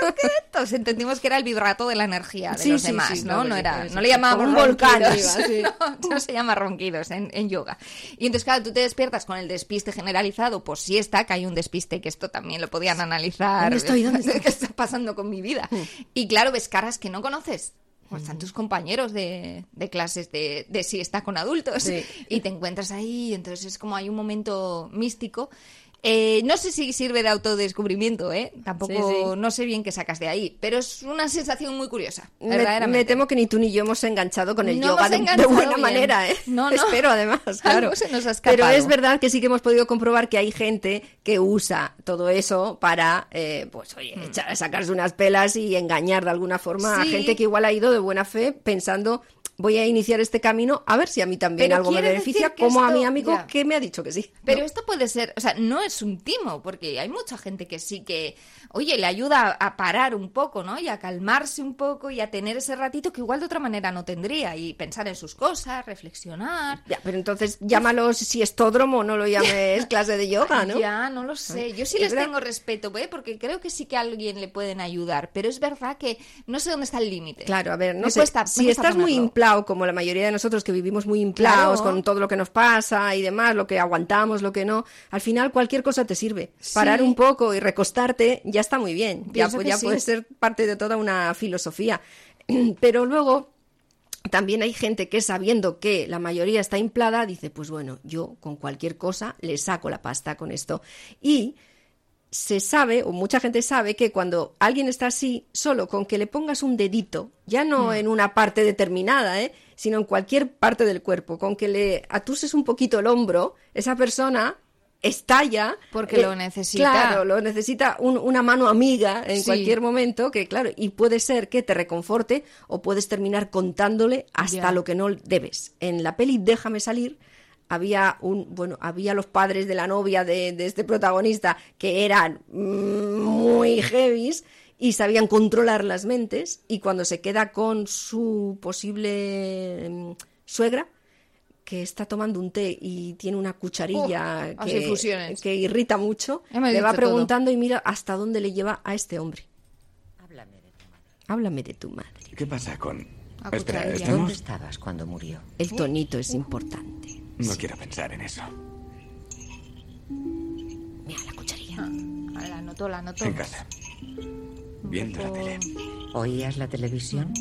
ronquiditos. Entendimos que era el vibrato de la energía de Sí, los sí, demás, sí, ¿no? No, sí, era, no le llamábamos ronquidos. no, no se llama ronquidos en, en yoga. Y entonces, claro, tú te despiertas con el despiste generalizado por siesta, que hay un despiste que esto también lo podían analizar. ¿Dónde estoy? ¿Dónde estoy? ¿Qué está pasando con mi vida? Y claro, ves caras que no conoces. Pues están tus compañeros de, de clases de, de siesta con adultos Sí. y te encuentras ahí, entonces es como hay un momento místico. Eh, no sé si sirve de autodescubrimiento, ¿eh? Tampoco, Sí, sí. no sé bien qué sacas de ahí, pero es una sensación muy curiosa, Me, verdaderamente. me temo que ni tú ni yo hemos enganchado con el No yoga de, de buena bien. manera, ¿eh? No, no. Espero, además, claro. Algo se nos ha Pero es verdad que sí que hemos podido comprobar que hay gente que usa todo eso para, eh, pues, oye, echar- sacarse unas pelas y engañar de alguna forma a gente que igual ha ido de buena fe pensando voy a iniciar este camino a ver si a mí también Pero algo me beneficia, como a mi amigo ya. que me ha dicho que sí. Pero ¿no? esto puede ser, o sea, no es un timo, porque hay mucha gente que sí que, oye, le ayuda a, parar un poco, ¿no? Y a calmarse un poco y a tener ese ratito que igual de otra manera no tendría y pensar en sus cosas, reflexionar. Ya, pero entonces llámalo si estódromo, no lo llames clase de yoga, ¿no? Ya, no lo sé. Yo sí Es les verdad. tengo respeto, ¿eh? porque creo que sí que a alguien le pueden ayudar, pero es verdad que no sé dónde está el límite. Claro, a ver, no Me sé, cuesta- si estás muy ponerlo. Inflado, como la mayoría de nosotros que vivimos muy inflados Claro. con todo lo que nos pasa y demás, lo que aguantamos, lo que no, al final cualquier cosa te sirve. Parar un poco y recostarte ya está muy bien. Ya, Pienso que ya sí. puede ser parte de toda una filosofía. Pero luego también hay gente que sabiendo que la mayoría está inflada, dice, pues bueno, yo con cualquier cosa le saco la pasta con esto. Y se sabe, o mucha gente sabe, que cuando alguien está así, solo con que le pongas un dedito, ya no Mm. en una parte determinada, ¿eh? sino en cualquier parte del cuerpo, con que le atuses un poquito el hombro, esa persona estalla. Porque lo necesita. Claro, lo necesita un- una mano amiga en Sí. cualquier momento, que claro, y puede ser que te reconforte o puedes terminar contándole hasta lo que no debes. En la peli Déjame salir había un bueno había los padres de la novia de, de este protagonista que eran mm, muy heavies y sabían controlar las mentes y cuando se queda con su posible mm, suegra que está tomando un té y tiene una cucharilla que, irrita mucho, le va preguntando y mira hasta dónde le lleva a este hombre. Háblame de tu madre. ¿Qué pasa con...? ¿Dónde estabas cuando murió? El tonito es importante. No quiero pensar en eso. Mira la cucharilla. Ah, la anotó, la anotó. En casa. Viendo la tele. ¿Oías la televisión?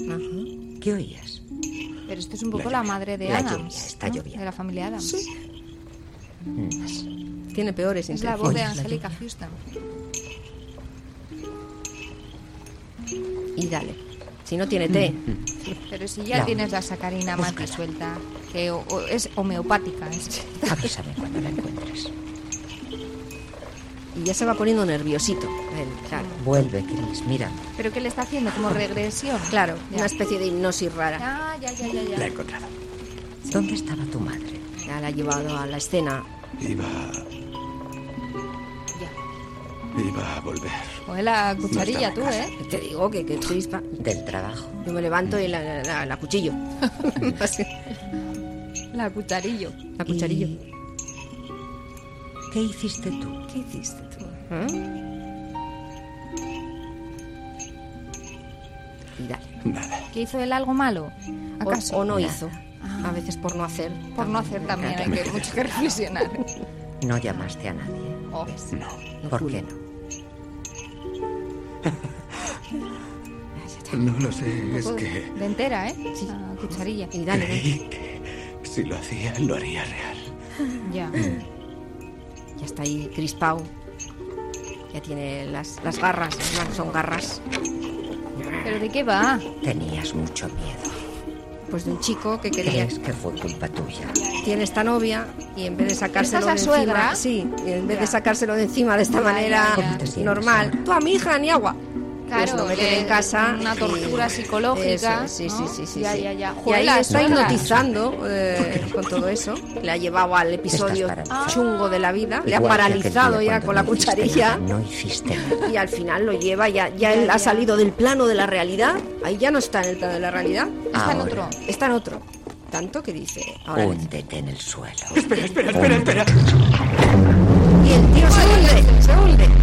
¿Qué oías? Pero esto es un poco La la, madre de La Adams. lluvia, está ¿no? lloviendo. De la familia Adams. Tiene peores Es la voz de. Angélica Houston. Y dale. Si no tiene té. Pero si ya No. tienes la sacarina más disuelta, que o- o es homeopática. Es... Avísame cuando la encuentres. Y ya se va poniendo nerviosito. él, claro. Vuelve, Chris, mira. ¿Pero qué le está haciendo? ¿Como regresión? Claro, Ya. una especie de hipnosis rara. Ah, ya, ya, ya, ya. La he encontrado. ¿Dónde estaba tu madre? Ya la ha llevado a la escena. Iba... Iba a volver. Coge la cucharilla tú, ¿eh? Te digo que, que chispa. Del trabajo. Yo me levanto y la, la, la- la cuchillo. Así. La cucharillo. La cucharillo. ¿Qué hiciste tú? ¿Qué hiciste tú? Y dale. Nada. ¿Que hizo él algo malo? O, ¿Acaso? o no Nada. hizo. A veces por no hacer. Por no hacer también hay que, mucho que reflexionar. No llamaste a nadie. Oh. No. ¿Por qué no? No lo sé, es que... De entera, ¿eh? Sí. La cucharilla. Y dale. Creí que si lo hacía, lo haría real. Ya. Ya está ahí crispado. Ya tiene las, las garras. No, son garras. ¿Pero de qué va? Tenías mucho miedo. Pues de un chico que quería. ¿Crees que fue culpa tuya? Tiene esta novia y en vez de sacárselo ¿Esa de es la suegra? encima. Sí, y en vez de Ya. sacárselo de encima de esta Ya, manera ya, normal. Tú a mi hija ni agua. Claro, pues lo meten eh, en casa. Una y- tortura psicológica. Eso, sí, ¿no? sí, sí, sí. Ya, sí. ya, ya. Y ahí está hipnotizando eh, con todo eso. Le ha llevado al episodio chungo de la vida. Le ha paralizado ya con la no cucharilla. nada, No hiciste nada. Y al final lo lleva, ya, ya él ha salido del plano de la realidad. Ahí ya no está en el plano de la realidad. Está en otro. Está en otro. Tanto que dice. Ahora Húndete en el suelo. Espera, espera, espera, espera. Y el tío se hunde, se hunde.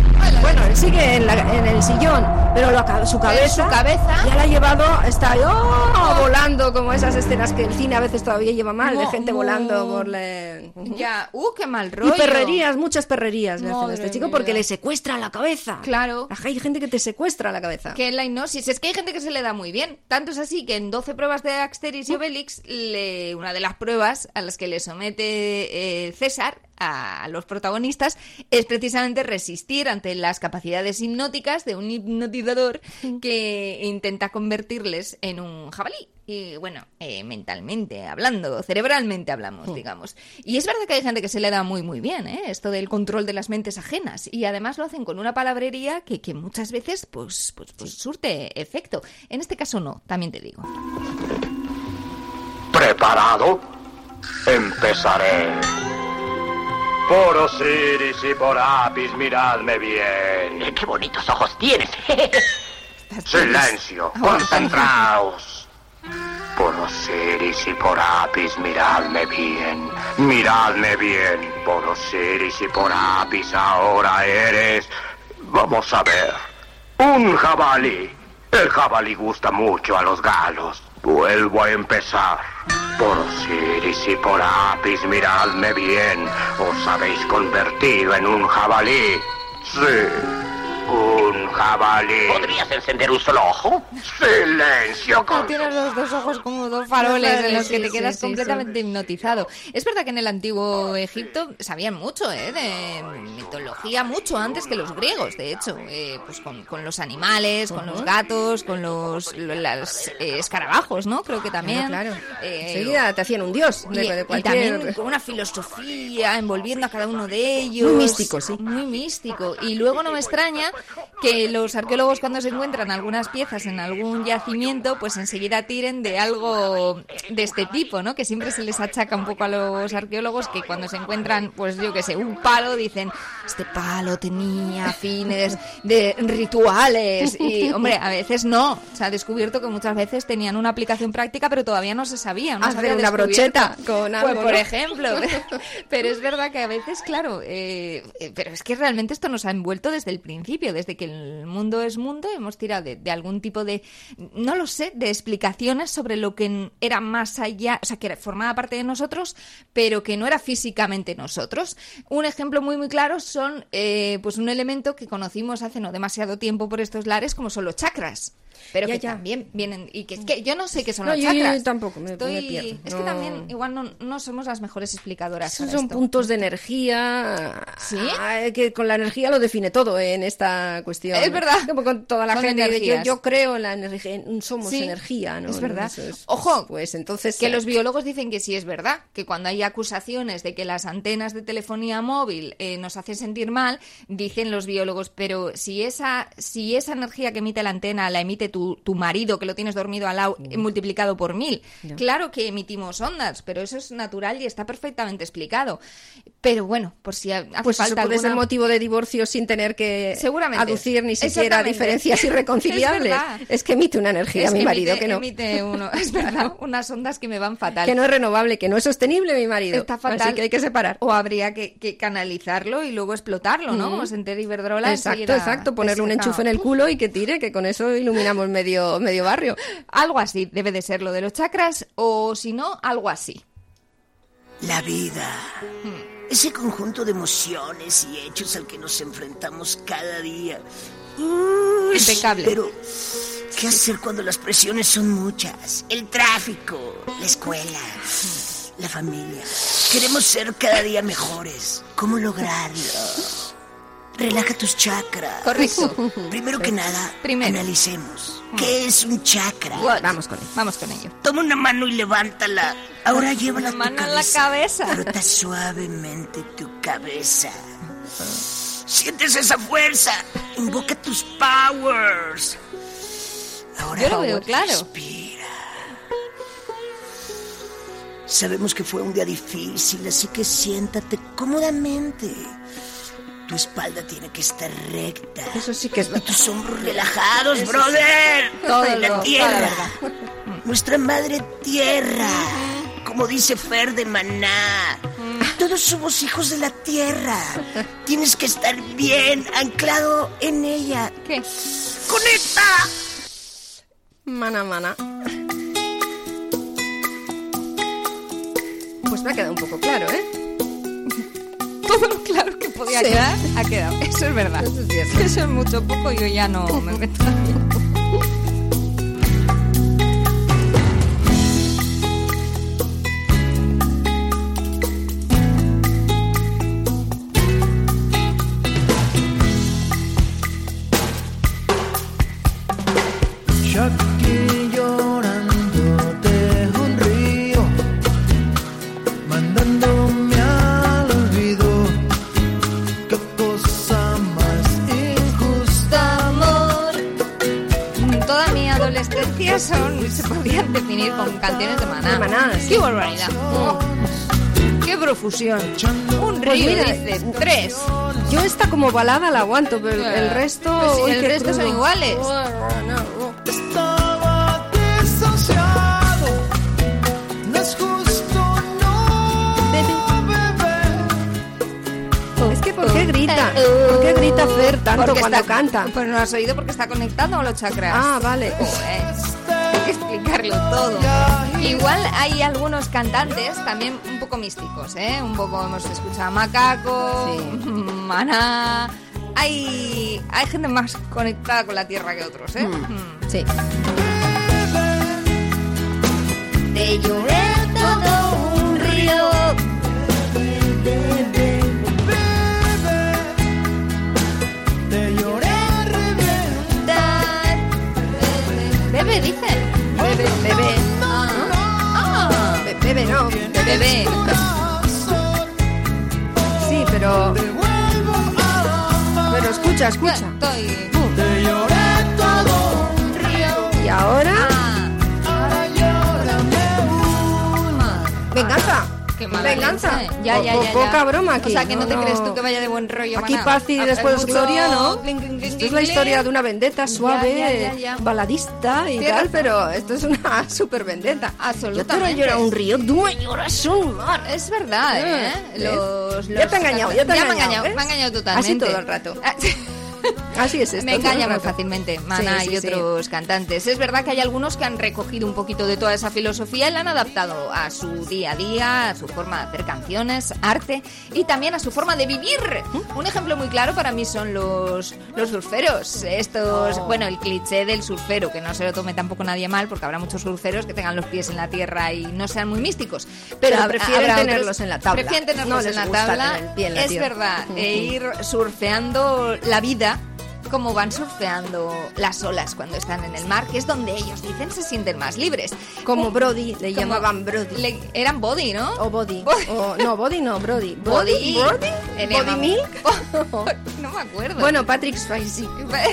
Bueno, él sigue en, la- en el sillón, pero lo su cabeza, su cabeza- ya la ha llevado, está ¡oh! volando, como esas escenas que el cine a veces todavía lleva mal, de gente volando por la... Ya, uh, qué mal Y rollo. perrerías, muchas perrerías le hacen a este chico mía. porque le secuestra la cabeza. Claro. Hay gente que te secuestra la cabeza. Que en la hipnosis, es que hay gente que se le da muy bien. Tanto es así que en 12 pruebas de Asterix y Obelix, le- una de las pruebas a las que le somete eh, César a los protagonistas es precisamente resistir ante las capacidades hipnóticas de un hipnotizador que intenta convertirles en un jabalí. Y bueno, eh, mentalmente hablando, cerebralmente hablamos, digamos. Y es verdad que hay gente que se le da muy, muy bien, ¿eh? Esto del control de las mentes ajenas. Y además lo hacen con una palabrería que, que muchas veces, pues, pues, pues surte efecto. En este caso no, también te digo. ¿Preparado? Empezaré. Por Osiris y por Apis, miradme bien. ¡Qué bonitos ojos tienes! Silencio, concentraos. Por Osiris y por Apis, miradme bien. Miradme bien. Por Osiris y por Apis, ahora eres. Vamos a ver. Un jabalí. El jabalí gusta mucho a los galos. Vuelvo a empezar. Por Osiris y por Apis, miradme bien. Os habéis convertido en un jabalí. Sí, un jabalí. ¿Podrías encender un solo ojo? Silencio, Tú tienes los dos ojos como dos faroles en los que te sí, quedas sí, completamente hipnotizado. Es verdad que en el antiguo Egipto sabían mucho ¿eh? de mitología, mucho antes que los griegos, de hecho. Eh, pues con, con los animales, con los gatos, con los lo- las, eh, escarabajos, ¿no? Creo que también. Claro, claro. Eh, Enseguida te hacían un dios de, y, de y también con una filosofía envolviendo a cada uno de ellos. Muy místico, sí. Muy místico. Y luego no me extraña que los arqueólogos cuando se encuentran algunas piezas en algún yacimiento, pues enseguida tiren de algo de este tipo, ¿no? Que siempre se les achaca un poco a los arqueólogos que cuando se encuentran, pues yo que sé, un palo, dicen, este palo tenía fines de rituales. Y, hombre, a veces no. Se ha descubierto que muchas veces tenían una aplicación práctica, pero todavía no se sabía. No Hacer una brocheta con Pues, algo, por ¿no? ejemplo. Pero es verdad que a veces, claro, eh, eh, pero es que realmente esto nos ha envuelto desde el principio, desde que el mundo es mundo, hemos tirado de, de algún tipo de, no lo sé, de explicaciones sobre lo que era más allá, o sea, que formaba parte de nosotros, pero que no era físicamente nosotros. Un ejemplo muy, muy claro son, eh, pues, un elemento que conocimos hace no demasiado tiempo por estos lares, como son los chakras. Pero Ya, que ya. también vienen, y que, es que yo no sé qué son No, los yo- yo chakras. tampoco me- me Estoy- pierdo. Es que también igual no, no somos las mejores explicadoras. Esos son esto. puntos de energía. ¿Sí? Ah, que con la energía lo define todo en esta cuestión. Es verdad. Como con toda la Son gente. Yo, yo creo en la energía. en- Somos Sí, energía, ¿no? es verdad. Eso es- Ojo, pues entonces. Que eh, los biólogos dicen que sí es verdad, que cuando hay acusaciones de que las antenas de telefonía móvil eh, nos hacen sentir mal, dicen los biólogos, pero si esa, si esa energía que emite la antena la emite tu, tu marido, que lo tienes dormido al lado, multiplicado por mil, claro que emitimos ondas, pero eso es natural y está perfectamente explicado. Pero bueno, por si ha- hace Pues eso falta puede ser alguna- motivo de divorcio sin tener que Seguramente. aducir ni siquiera diferencias irreconciliables. Es. Es que emite una energía, Es mi que marido, emite- que no. emite uno, es verdad, unas ondas que me van fatal. Que no es renovable, que no es sostenible, mi marido. Está fatal. Así que hay que separar. O habría que, que canalizarlo y luego explotarlo, ¿no? Ujú. Como Senter Iberdrola. Exacto, exacto. Ponerle un enchufe en el culo y que tire, que con eso iluminamos medio, medio barrio. Algo así debe de ser lo de los chakras, o si no, algo así. La vida. Ese conjunto de emociones y hechos al que nos enfrentamos cada día. Uy, Impecable. Pero, ¿qué hacer cuando las presiones son muchas? El tráfico, la escuela, la familia. Queremos ser cada día mejores. ¿Cómo lograrlo? Relaja tus chakras. Correcto. Primero que nada, Primero. analicemos. ¿Qué es un chakra? Vamos con ello. Vamos con ello. Toma una mano y levántala. Ahora llévala a tu mano en la cabeza. cabeza. Frota suavemente tu cabeza. Sientes esa fuerza. Invoca tus powers. Ahora Yo lo veo claro. respira. Sabemos que fue un día difícil, así que siéntate cómodamente. Tu espalda tiene que estar recta. Eso sí que es Y tus hombros relajados, Eso sí. brother. Todo la lo- tierra. verdad. Nuestra madre tierra. Como dice Fer de Maná. Todos somos hijos de la tierra. Tienes que estar bien anclado en ella. ¿Qué? ¡Conecta! Mana, mana. Pues me ha quedado un poco claro, ¿eh? Todo lo claro que podía Sí. quedar ha quedado. Eso es verdad. Eso es cierto. Eso es mucho poco, yo ya no me meto ahí. Son, se podrían definir con canciones de maná. De Maná, sí. ¡Qué barbaridad! ¡Qué profusión! Un Pues río, mira, dice, tres. Yo esta como balada la aguanto, pero el- el resto... Pues sí, uy, el son iguales. Estaba desahuciado, no es justo, no. Es que ¿por qué grita? ¿Por qué grita Fer tanto Porque cuando está- canta? Pues no lo has oído porque está conectado a los chakras. Ah, vale. Hay que explicarlo todo. Igual hay algunos cantantes también un poco místicos, ¿eh? Un poco hemos escuchado a Macaco, Maná, hay, hay gente más conectada con la tierra que otros, ¿eh? Mm. Sí. Te lloré todo un río. Te lloré a reventar. Bebé, dice. Bebé, bebé. Ah. Be- Bebé, no. Bebé. Sí, pero. Pero escucha, escucha. Estoy... Te lloré todo un río. Y ahora. Ahora llórame una. Venganza. Qué mala Venganza. leche. Ya, Po- ya, po- ya, ya. Poca broma aquí. O sea, que no, No, te no. crees tú que vaya de buen rollo. Aquí maná. paz y Ah, después mucho gloria, ¿no? clink, clink, clink, Esto es la clink, historia de una vendetta suave, Ya, ya, ya, ya. baladista y Tienes tal, pero esto es una super vendetta. Yo te Absolutamente. llorar un río, tú me lloras un mar. Es verdad, ¿eh? ¿Ves? Los, Ya te he engañado, ya te he me engañado, engañado. ¿ves? Me he engañado totalmente. Así todo el rato. Así es esto. Me engaña muy fácilmente, Mana Sí, sí, y sí. otros cantantes. Es verdad que hay algunos que han recogido un poquito de toda esa filosofía y la han adaptado a su día a día, a su forma de hacer canciones, arte y también a su forma de vivir. Un ejemplo muy claro para mí son los, los surferos. Estos, Oh. bueno, el cliché del surfero, que no se lo tome tampoco nadie mal, porque habrá muchos surferos que tengan los pies en la tierra y no sean muy místicos. Pero Pero prefieren habrá otros- tenerlos en la tabla. Prefieren tenerlos No en la tabla. en la es tierra. verdad. E ir surfeando la vida Florida como van surfeando las olas cuando están en el mar, que es donde ellos dicen se sienten más libres. Como Brody, le Como- llamaban Brody. le- eran body, ¿no? O Body. O, no, Body no, Brody. Body. Brody. Le Body llamaban- Milk. no me acuerdo. Bueno, Patrick Swayze.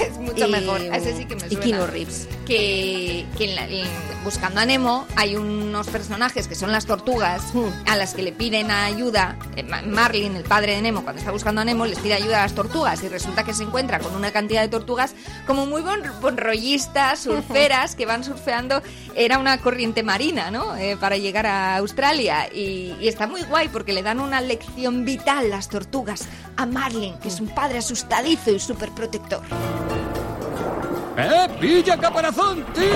es mucho Y- mejor. Ese sí que me y suena. Keanu Reeves. Que, que en la- en- buscando a Nemo hay unos personajes que son las tortugas Hmm. a las que le piden ayuda. eh, Ma- Marlin, el padre de Nemo, cuando está buscando a Nemo, les pide ayuda a las tortugas y resulta que se encuentra con una cantidad de tortugas como muy bon, bonrollistas, surferas, que van surfeando. Era una corriente marina, ¿no? Eh, para llegar a Australia. Y, y está muy guay porque le dan una lección vital las tortugas a Marlin, que es un padre asustadizo y súper protector. ¡Eh! ¡Pilla caparazón, tío!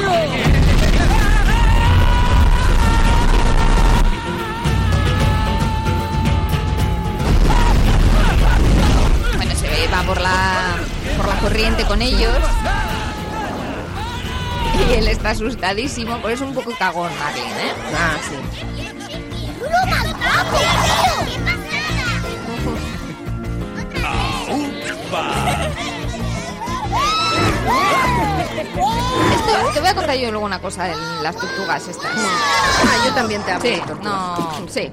Bueno, se ve, va por la, por la corriente con ellos. Y él está asustadísimo, por eso es un poco cagón Marlin, ¿eh? Ah, sí. Esto- te voy a contar yo luego una cosa de las tortugas estas. Ah, yo también te hablo Sí, de tortugas. no, sí.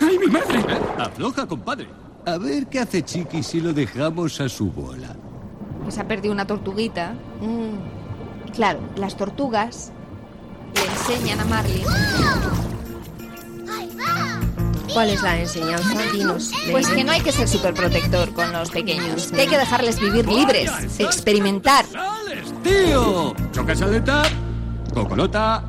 ¡Ay, mi madre! Afloja, compadre. A ver qué hace Chiqui si lo dejamos a su bola. Que se ha perdido una tortuguita. Y claro, las tortugas le enseñan a Marlin ¿Cuál es la enseñanza? Dinos. Pues que no hay que ser súper protector con los pequeños, que hay que dejarles vivir libres, experimentar. ¡Tío! ¿Chocas aleta? ¿Cocolota?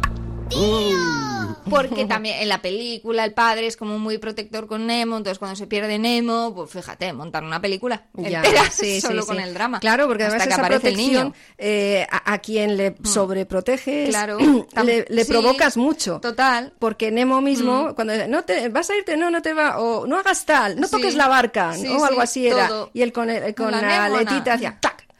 Porque también en la película el padre es como muy protector con Nemo, entonces cuando se pierde Nemo, pues fíjate, montar una película entera sí, solo sí. con el drama. Claro, porque Hasta además que esa aparece el protección niño. eh, a, a quien le sobreprotege es- Claro. le, provocas mucho. Total. Porque Nemo mismo, Mm. cuando no te vas a irte, no, no te va, o no hagas tal, no toques la barca, o algo sí, así era. Y él con, el- con La la, aletita hacía.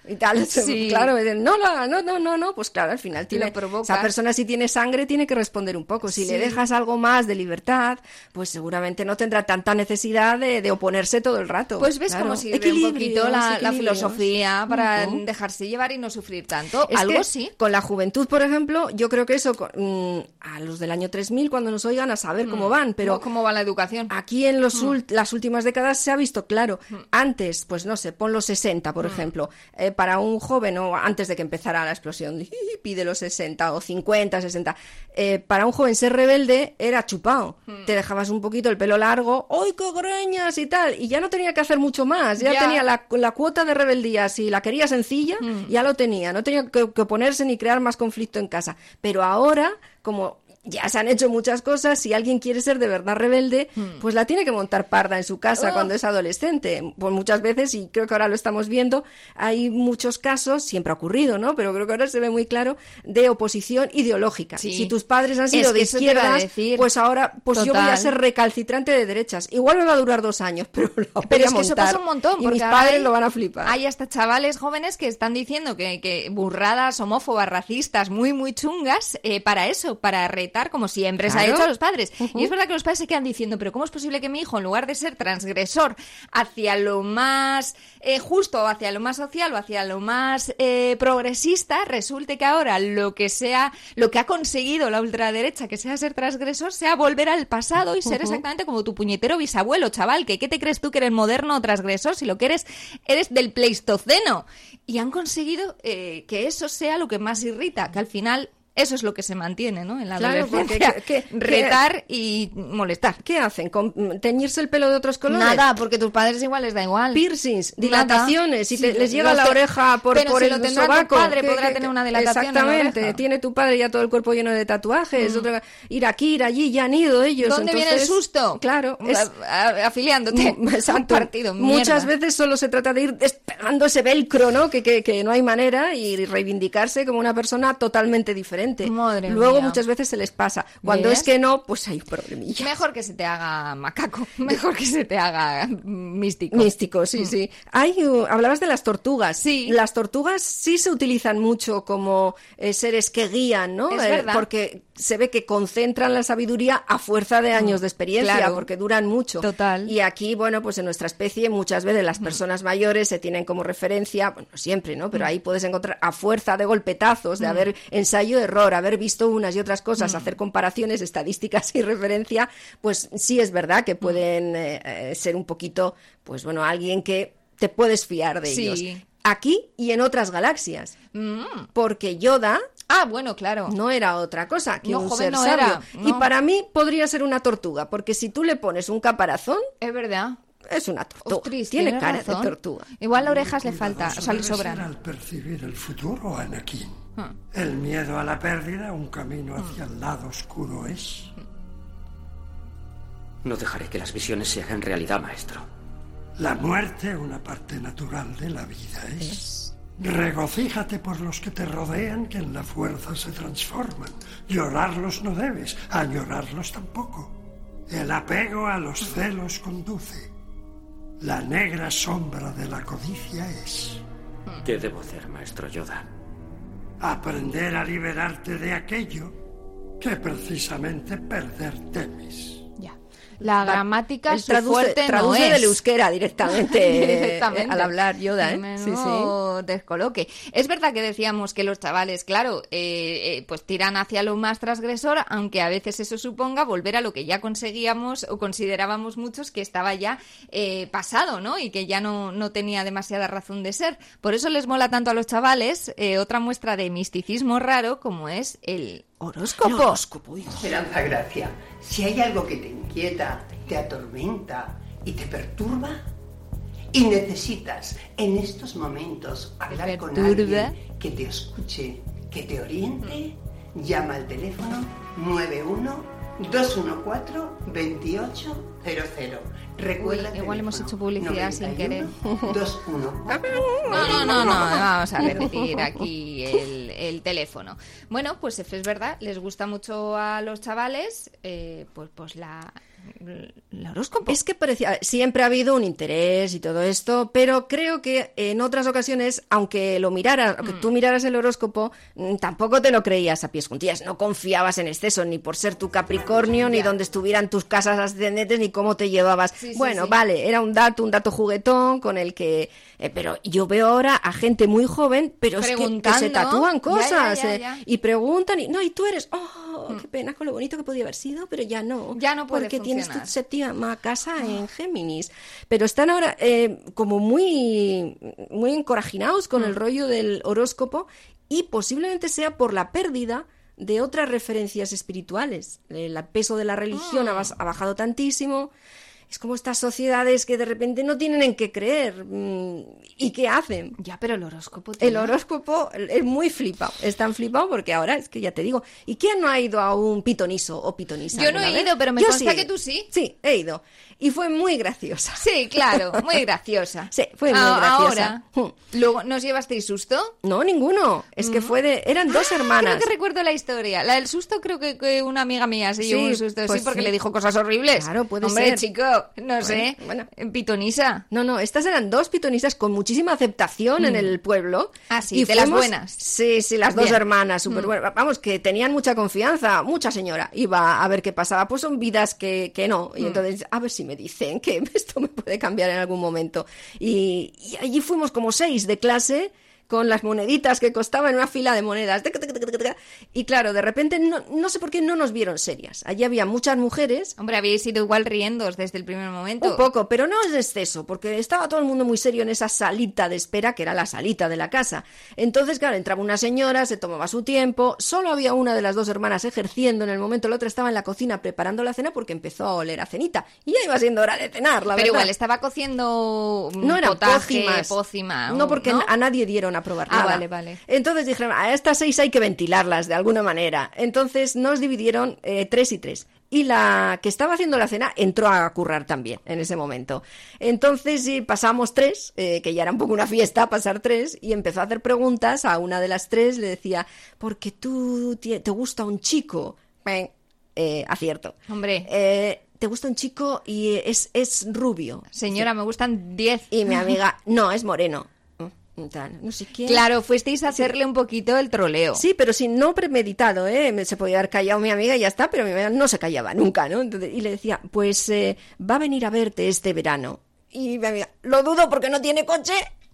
Y tal. Sí. Claro, no no, no, no, no, pues claro, al final tiene, esa persona si tiene sangre tiene que responder un poco. Si Sí. le dejas algo más de libertad, pues seguramente no tendrá tanta necesidad de, de oponerse todo el rato. Pues ves Claro. cómo sirve un poquito la, filosofía para dejarse llevar y no sufrir tanto. Es Algo sí. Con la juventud, por ejemplo, yo creo que eso, mm, a los del año 3000, cuando nos oigan, a saber cómo van, pero ¿Cómo, va la educación? aquí en los ult- las últimas décadas se ha visto claro. Antes, pues no sé, pon los 60, por ejemplo, eh, para un joven, o antes de que empezara la explosión, pide los 60 o 50, 60, eh, para un joven ser rebelde era chupado. Te dejabas un poquito el pelo largo, ¡ay, qué greñas! y tal, y ya no tenía que hacer mucho más, ya, Ya. tenía la, la cuota de rebeldía, si la quería sencilla, ya lo tenía, no tenía que, que oponerse ni crear más conflicto en casa. Pero ahora, como ya se han hecho muchas cosas. Si alguien quiere ser de verdad rebelde, pues la tiene que montar parda en su casa Oh. cuando es adolescente. Pues muchas veces, y creo que ahora lo estamos viendo, hay muchos casos, siempre ha ocurrido, ¿no? Pero creo que ahora se ve muy claro, de oposición ideológica. Sí. Si tus padres han Es sido de izquierdas, pues ahora, pues yo voy a ser recalcitrante de derechas. Igual me va a durar dos años, pero lo voy Pero a es que eso pasa un montón. Y mis padres hay- lo van a flipar. Hay hasta chavales jóvenes que están diciendo que, que burradas homófobas, racistas, muy, muy chungas, eh, para eso, para retar, como siempre se ha hecho a los padres. Y es verdad que los padres se quedan diciendo, pero ¿cómo es posible que mi hijo, en lugar de ser transgresor hacia lo más eh, justo, o hacia lo más social, o hacia lo más eh, progresista, resulte que ahora lo que sea, lo que ha conseguido la ultraderecha, que sea ser transgresor, sea volver al pasado y ser exactamente como tu puñetero bisabuelo, chaval, que ¿qué te crees tú que eres moderno o transgresor si lo que eres eres del Pleistoceno? Y han conseguido eh, que eso sea lo que más irrita, que al final eso es lo que se mantiene, ¿no? En la Claro, porque adolescencia, ¿qué- qué- retar y molestar. ¿Qué hacen? ¿Con- ¿Teñirse el pelo de otros colores? Nada, porque tus padres igual les da igual. Piercings, dilataciones, y Sí, les llega la oreja por, Pero por si el lo tendrá tu padre, ¿Qué- podrá tener una dilatación en la Exactamente, tiene tu padre ya todo el cuerpo lleno de tatuajes, otra- ir aquí, ir allí, ya han ido ellos. ¿Dónde viene el susto? Claro, es- afiliándote Mm, a un partido. Muchas veces solo se trata de ir despegando ese velcro, ¿no? Que, que, que no hay manera y reivindicarse como una persona totalmente diferente. Madre Luego mía. muchas veces se les pasa. Cuando ¿Ves? es que no, pues hay un problemilla. Mejor que se te haga macaco, mejor que se te haga místico. Místico, sí, Mm. sí. Hay, uh, hablabas de las tortugas. Sí. Las tortugas sí se utilizan mucho como eh, seres que guían, ¿no? Es Eh, verdad. porque se ve que concentran la sabiduría a fuerza de años de experiencia, Mm, claro. porque duran mucho. Total. Y aquí, bueno, pues en nuestra especie muchas veces las personas mayores se tienen como referencia, bueno, no siempre, ¿no? Pero ahí puedes encontrar a fuerza de golpetazos, de Mm. haber ensayo-error, haber visto unas y otras cosas, hacer comparaciones, estadísticas y referencia, pues sí es verdad que pueden eh, eh, ser un poquito, pues bueno, alguien que te puedes fiar de Sí. ellos. Aquí y en otras galaxias. Mm. Porque Yoda Ah, bueno, claro. no era otra cosa que No, un joven, ser no sabio. era, Y para mí podría ser una tortuga, porque si tú le pones un caparazón, Es verdad. Es una tortuga. Ostras, Tiene cara razón. de tortuga. Igual las orejas le falta, o sea, le sobran. al percibir el futuro, Anakin. Ah. El miedo a la pérdida, un camino hacia el lado oscuro es. No dejaré que las visiones se hagan realidad, maestro. La muerte, una parte natural de la vida es. Regocíjate por los que te rodean, que en la fuerza se transforman. Llorarlos no debes, añorarlos tampoco. El apego a los celos conduce. La negra sombra de la codicia es. ¿Qué debo hacer, maestro Yoda? Aprender a liberarte de aquello que precisamente perder temes. La gramática su traduce, fuerte traduce no es. del euskera directamente, Directamente. eh, al hablar Yoda, ¿eh? Menudo descoloque. Es verdad que decíamos que los chavales, claro, eh, eh, pues tiran hacia lo más transgresor, aunque a veces eso suponga volver a lo que ya conseguíamos o considerábamos muchos que estaba ya eh, pasado, ¿no? Y que ya no, no tenía demasiada razón de ser. Por eso les mola tanto a los chavales otra muestra de misticismo raro como es el horóscopo. Esperanza Gracia, si hay algo que te inquieta, te atormenta y te perturba, y necesitas en estos momentos hablar con alguien que te escuche, que te oriente, llama al teléfono 91 214 2800. Recuerda Uy, igual hemos hecho publicidad sin querer. 21 No, no, no, no, vamos a repetir aquí el, el teléfono. Bueno, pues es verdad, les gusta mucho a los chavales, eh, pues, pues la, el horóscopo. Es que parecía, siempre ha habido un interés y todo esto, pero creo que en otras ocasiones, aunque lo miraras, aunque Mm. tú miraras el horóscopo, mm, tampoco te lo creías a pies juntillas, no confiabas en exceso, ni por ser tu Capricornio, ni dónde estuvieran tus casas ascendentes, ni cómo te llevabas. Sí, bueno, sí. vale, era un dato, un dato juguetón con el que... eh, pero yo veo ahora a gente muy joven, pero es que- que, se tatúan Ya, ya, cosas ya, eh, y preguntan y no, y tú eres, oh, qué pena con lo bonito que podía haber sido, pero ya no. Ya no puede Porque tienes tu séptima casa en Géminis. Pero están ahora eh, como muy, muy encorajinados con Mm. el rollo del horóscopo y posiblemente sea por la pérdida de otras referencias espirituales. El peso de la religión Mm. ha, ha bajado tantísimo. Es como estas sociedades que de repente no tienen en qué creer. mm, ¿Y qué hacen? Ya, pero el horóscopo. El horóscopo es muy flipado. Es tan flipado porque ahora es que ya te digo. ¿Y quién no ha ido a un pitoniso o pitonisa? Yo no he vez? ido, pero me Yo consta que tú sí. Sí, he ido. Y fue muy graciosa. Sí, claro, muy graciosa. Sí, fue muy Ah, graciosa. Ahora, luego, ¿nos llevasteis susto? No, ninguno. Es que fue de. Eran dos hermanas. Ah, Creo que recuerdo la historia. La del susto, creo que, que una amiga mía se llevó Sí, un susto, pues sí, porque sí. le dijo cosas horribles. Claro, puede Hombre, ser. chico, no sé. Bueno, Pitonisa. No, no, estas eran dos pitonisas con muchísima aceptación en Mm. el pueblo. Ah, sí, de las buenas. Sí, sí, las dos hermanas, súper Mm. buenas. Vamos, que tenían mucha confianza, mucha señora. Iba a ver qué pasaba. Pues son vidas que, que no. Y Mm. entonces, a ver si me dicen que esto me puede cambiar en algún momento. Y, y allí fuimos como seis de clase con las moneditas que costaban en una fila de monedas. Y claro, de repente no, no sé por qué no nos vieron serias. Allí había muchas mujeres. Hombre, habíais ido igual riendos desde el primer momento. Un poco, pero no es exceso, porque estaba todo el mundo muy serio en esa salita de espera, que era la salita de la casa. Entonces, claro, entraba una señora, se tomaba su tiempo, solo había una de las dos hermanas ejerciendo en el momento, la otra estaba en la cocina preparando la cena porque empezó a oler a cenita. Y ya iba siendo hora de cenar, la Pero verdad. igual estaba cociendo mm, No eran potaje, pócimas. pócima. No, porque a nadie dieron a probar Ah, vale, vale. Entonces dijeron, a estas seis hay que ventilarlas de alguna manera. Entonces nos dividieron eh, tres y tres. Y la que estaba haciendo la cena entró a currar también en ese momento. Entonces pasamos tres, eh, que ya era un poco una fiesta pasar tres, y empezó a hacer preguntas a una de las tres. Le decía, porque tú te gusta un chico. Eh, acierto. Hombre. Eh, te gusta un chico y es, es rubio. Señora, me gustan 10. Y mi amiga, no, es moreno. Tal, No sé quién. Claro, fuisteis a hacerle un poquito el troleo. Sí, pero sin no premeditado, ¿eh? Se podía haber callado mi amiga y ya está, pero mi amiga no se callaba nunca, ¿no? Entonces, y le decía, pues eh, va a venir a verte este verano. Y mi amiga, lo dudo porque no tiene coche.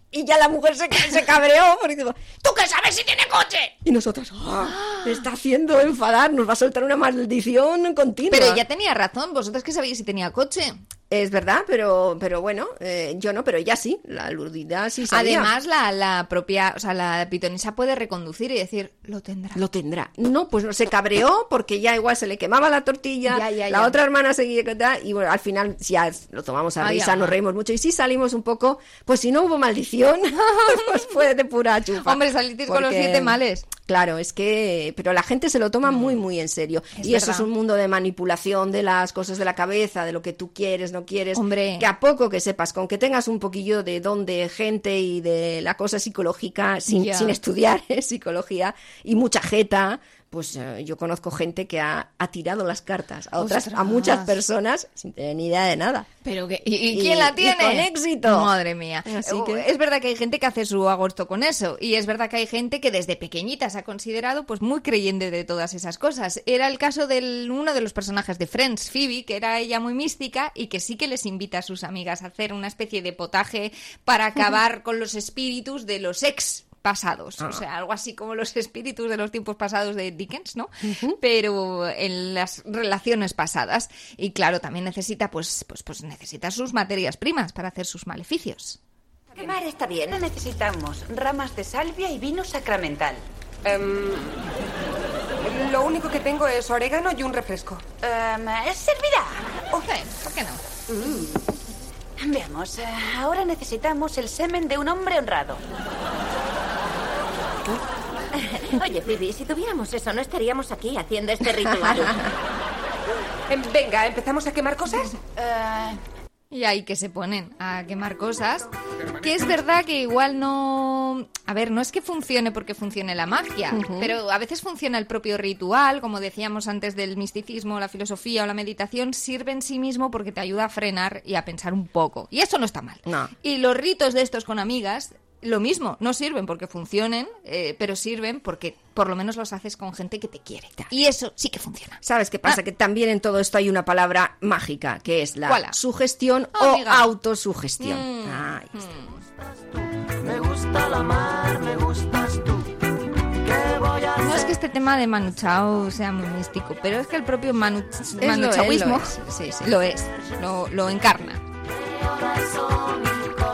Y ya la mujer se, se cabreó porque digo, ¿tú qué sabes si tiene coche? Y nosotros, "Ah, me está haciendo enfadar, nos va a soltar una maldición continua. Pero ella tenía razón, vosotros que sabíais si tenía coche. Es verdad, pero, pero bueno, eh, yo no, pero ella sí, la aludida sí sabía. Además, la, la propia, o sea, la pitonisa puede reconducir y decir, lo tendrá. Lo tendrá. No, pues no se cabreó porque ya igual se le quemaba la tortilla, Ya, ya, la ya. otra hermana seguía que tal, y bueno, al final ya lo tomamos a Ay, risa, ama. nos reímos mucho y sí salimos un poco, pues si no hubo maldición, pues fue de pura chufa. Hombre, salisteis con los siete males. Claro, es que, pero la gente se lo toma muy, muy en serio. Mm. Es y eso es un mundo de manipulación de las cosas de la cabeza, de lo que tú quieres, no quieres. Hombre. Que a poco que sepas, con que tengas un poquillo de don de gente y de la cosa psicológica, sin, sin estudiar ¿eh? psicología, y mucha jeta, pues eh, yo conozco gente que ha, ha tirado las cartas a otras, a muchas personas sin tener ni idea de nada. Pero que, ¿y, y Y- quién la y tiene? con éxito. Madre mía. Así Uh, que- Es verdad que hay gente que hace su agosto con eso. Y es verdad que hay gente que desde pequeñita se ha considerado pues muy creyente de todas esas cosas. Era el caso de uno de los personajes de Friends, Phoebe, que era ella muy mística y que sí que les invita a sus amigas a hacer una especie de potaje para acabar con los espíritus de los ex pasados, Ah. o sea, algo así como los espíritus de los tiempos pasados de Dickens, ¿no? Pero en las relaciones pasadas y claro, también necesita pues pues pues necesita sus materias primas para hacer sus maleficios. Quemar está bien. Necesitamos ramas de salvia y vino sacramental. Em, lo único que tengo es orégano y un refresco. Em, ¿Servirá? ¿Por qué no? Mm. Veamos, eh, ahora necesitamos el semen de un hombre honrado. Oye, Phoebe, si tuviéramos eso, no estaríamos aquí haciendo este ritual. Em, venga, ¿empezamos a quemar cosas? Eh, Y ahí que se ponen a quemar cosas. Que es verdad que igual no... A ver, no es que funcione porque funcione la magia, pero a veces funciona el propio ritual, como decíamos antes del misticismo, la filosofía o la meditación, sirve en sí mismo porque te ayuda a frenar y a pensar un poco. Y eso no está mal. No. Y los ritos de estos con amigas, lo mismo, no sirven porque funcionen, eh, pero sirven porque por lo menos los haces con gente que te quiere. Y eso sí que funciona. ¿Sabes qué pasa? Que también en todo esto hay una palabra mágica, que es la ¿Cuál? sugestión Oh, o amiga. autosugestión. Mm. Ahí está. Me gusta la mar, me gustas tú. ¿Qué voy a No es que este tema de Manu Chao sea muy místico, pero es que el propio Manu, lo Manu es, lo es. Sí, sí. lo es, lo, lo encarna.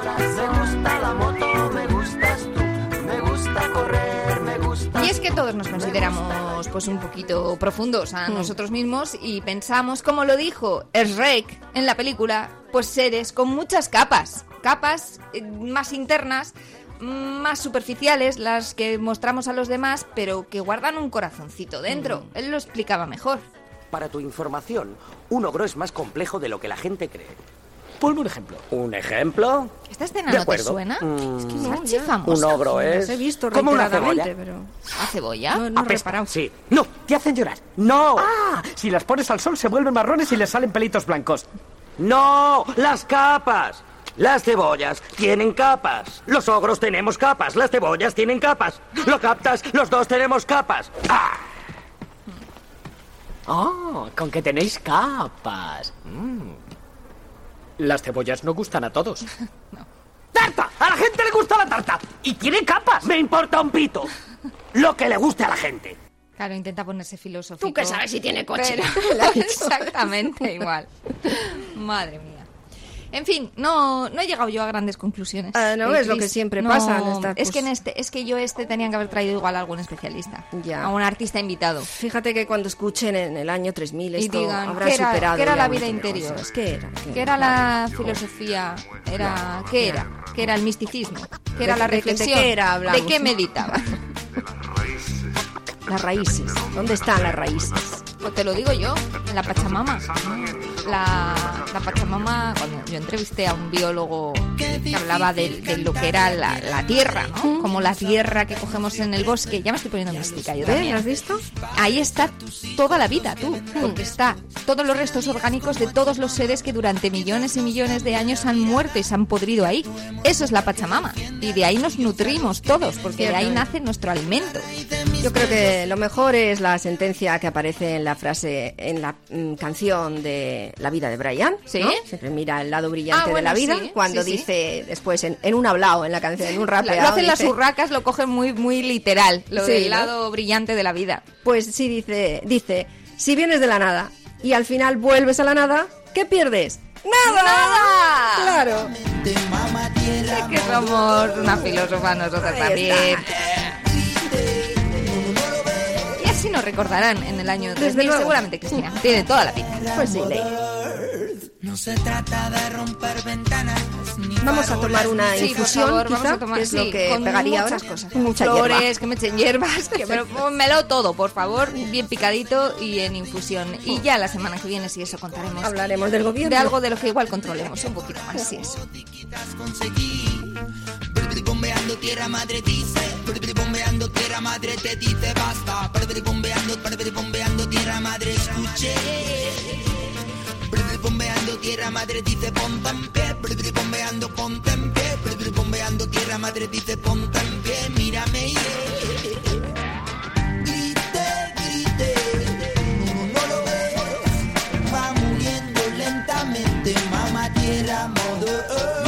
Me gusta la moto, me gustas tú. Me gusta correr, me gusta. Y es que todos nos consideramos pues un poquito profundos a Hmm. nosotros mismos y pensamos, como lo dijo Shrek en la película, pues seres con muchas capas, capas eh, más internas, más superficiales, las que mostramos a los demás, pero que guardan un corazoncito dentro. Hmm. Él lo explicaba mejor. Para tu información, un ogro es más complejo de lo que la gente cree. Ponme un ejemplo. ¿Un ejemplo? ¿Esta escena De no te suena? Mm, Es que no, archifamosa. Un ogro es... he visto como una cebolla. pero... ¿A cebolla? No, no he Apesta, reparado. Sí. No, te hacen llorar. No. Ah, si las pones al sol se vuelven marrones y les salen pelitos blancos. No, las capas. Las cebollas tienen capas. Los ogros tenemos capas. Las cebollas tienen capas. ¿Lo captas? Los dos tenemos capas. ¡Ah! Oh, con que tenéis capas. Mm. Las cebollas no gustan a todos. ¡Tarta! ¡A la gente le gusta la tarta! ¡Y tiene capas! ¡Me importa un pito! Lo que le guste a la gente. Claro, intenta ponerse filosófico. ¿Tú qué sabes si tiene coche? Pero- exactamente igual. Madre mía. En fin, no, no he llegado yo a grandes conclusiones. Ah, no, Eh, es lo que siempre no, pasa en estas, Es que en pues- este, es que yo este tenían que haber traído igual a algún especialista. Ya. A un artista invitado. Fíjate que cuando escuchen en el año 3000 Y esto digan, habrá ¿qué era, superado qué era la vida interior? cosas. ¿Qué era? ¿Qué era la filosofía? Era, ¿Qué era? ¿Qué era el misticismo? ¿Qué era ¿De- la de- de reflexión? qué era? ¿De qué meditaba? Las raíces. ¿Dónde están las raíces? Pues te lo digo yo, en la Pachamama. La, la Pachamama, cuando yo entrevisté a un biólogo que hablaba de, de lo que era la, la tierra, ¿no? Como la tierra que cogemos en el bosque. Ya me estoy poniendo mística yo también. ¿Has visto? Ahí está toda la vida, tú. Porque está todos los restos orgánicos de todos los seres que durante millones y millones de años han muerto y se han podrido ahí. Eso es la Pachamama. Y de ahí nos nutrimos todos, porque de ahí nace nuestro alimento. Yo creo que lo mejor es la sentencia que aparece en la frase, en la mm, canción de La vida de Brian. ¿Sí? ¿no? Siempre mira el lado brillante Ah, de la vida. sí, cuando sí, sí. Después en, en un hablado, en la canción, en un rapeado. Lo hacen las dice- urracas, lo cogen muy, muy literal, lo Sí, del ¿no? lado brillante de la vida. Pues sí, dice, dice, si vienes de la nada y al final vuelves a la nada, ¿qué pierdes? ¡Nada! ¡Nada! Claro. Es que somos una filósofa nosotros también. Y así nos recordarán en el año 3000, luego. seguramente Cristina. Tiene toda la pinta. Pues sí, ley. No se trata de romper ventanas. ni Vamos a tomar una Sí, por infusión, favor, quizá, vamos a tomar que es sí, lo que pegaría muchas ahora. cosas. Mucha Flores, hierba. que me echen hierbas, que me lo pónmelo todo, por favor, bien picadito y en infusión. Y ya la semana que viene, si eso contaremos. Hablaremos del gobierno. De algo de lo que igual controlemos un poquito más. Así es. Bombeando tierra madre dice, bombeando tierra madre te dice basta, bombeando, bombeando tierra madre escuche. Bombeando tierra madre dice ponte en pie, bombeando ponte en pie, bombeando tierra madre dice ponte en pie, mírame yeah. Grite, grite, no, lo ves, va muriendo lentamente, mamá tierra mother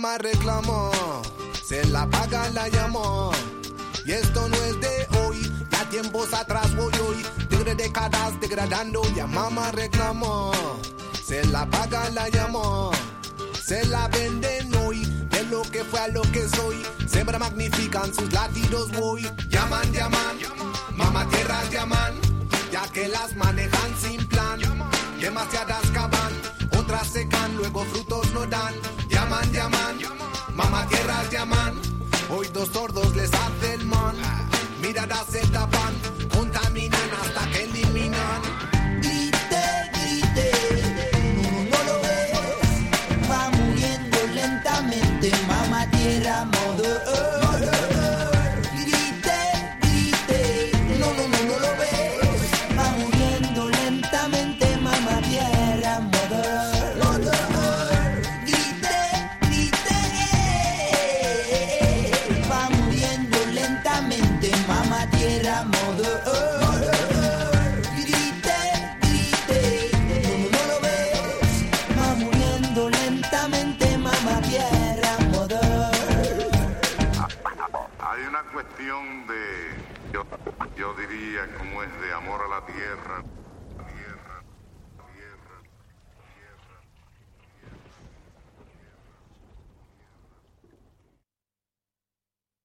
Un mamá reclamó, se la paga la llamó. Y esto no es de hoy, ya tiempos atrás voy hoy. Tigre décadas degradando, ya mamá reclamó. Se la paga la llamó, se la venden hoy. De lo que fue a lo que soy, siempre magnifican sus latidos voy. Llaman, llaman, mamá tierras llaman, ya que las manejan sin plan. Demasiadas cavan, otras secan, luego frutos no dan. Llaman, llaman, mamá tierras llaman. Hoy dos sordos les hace el man. Miradas se tapan, contaminan hasta que eliminan. Grite, grite, no, no lo ves, va muriendo lentamente, mamá tierra, mother diría como es de amor a la tierra.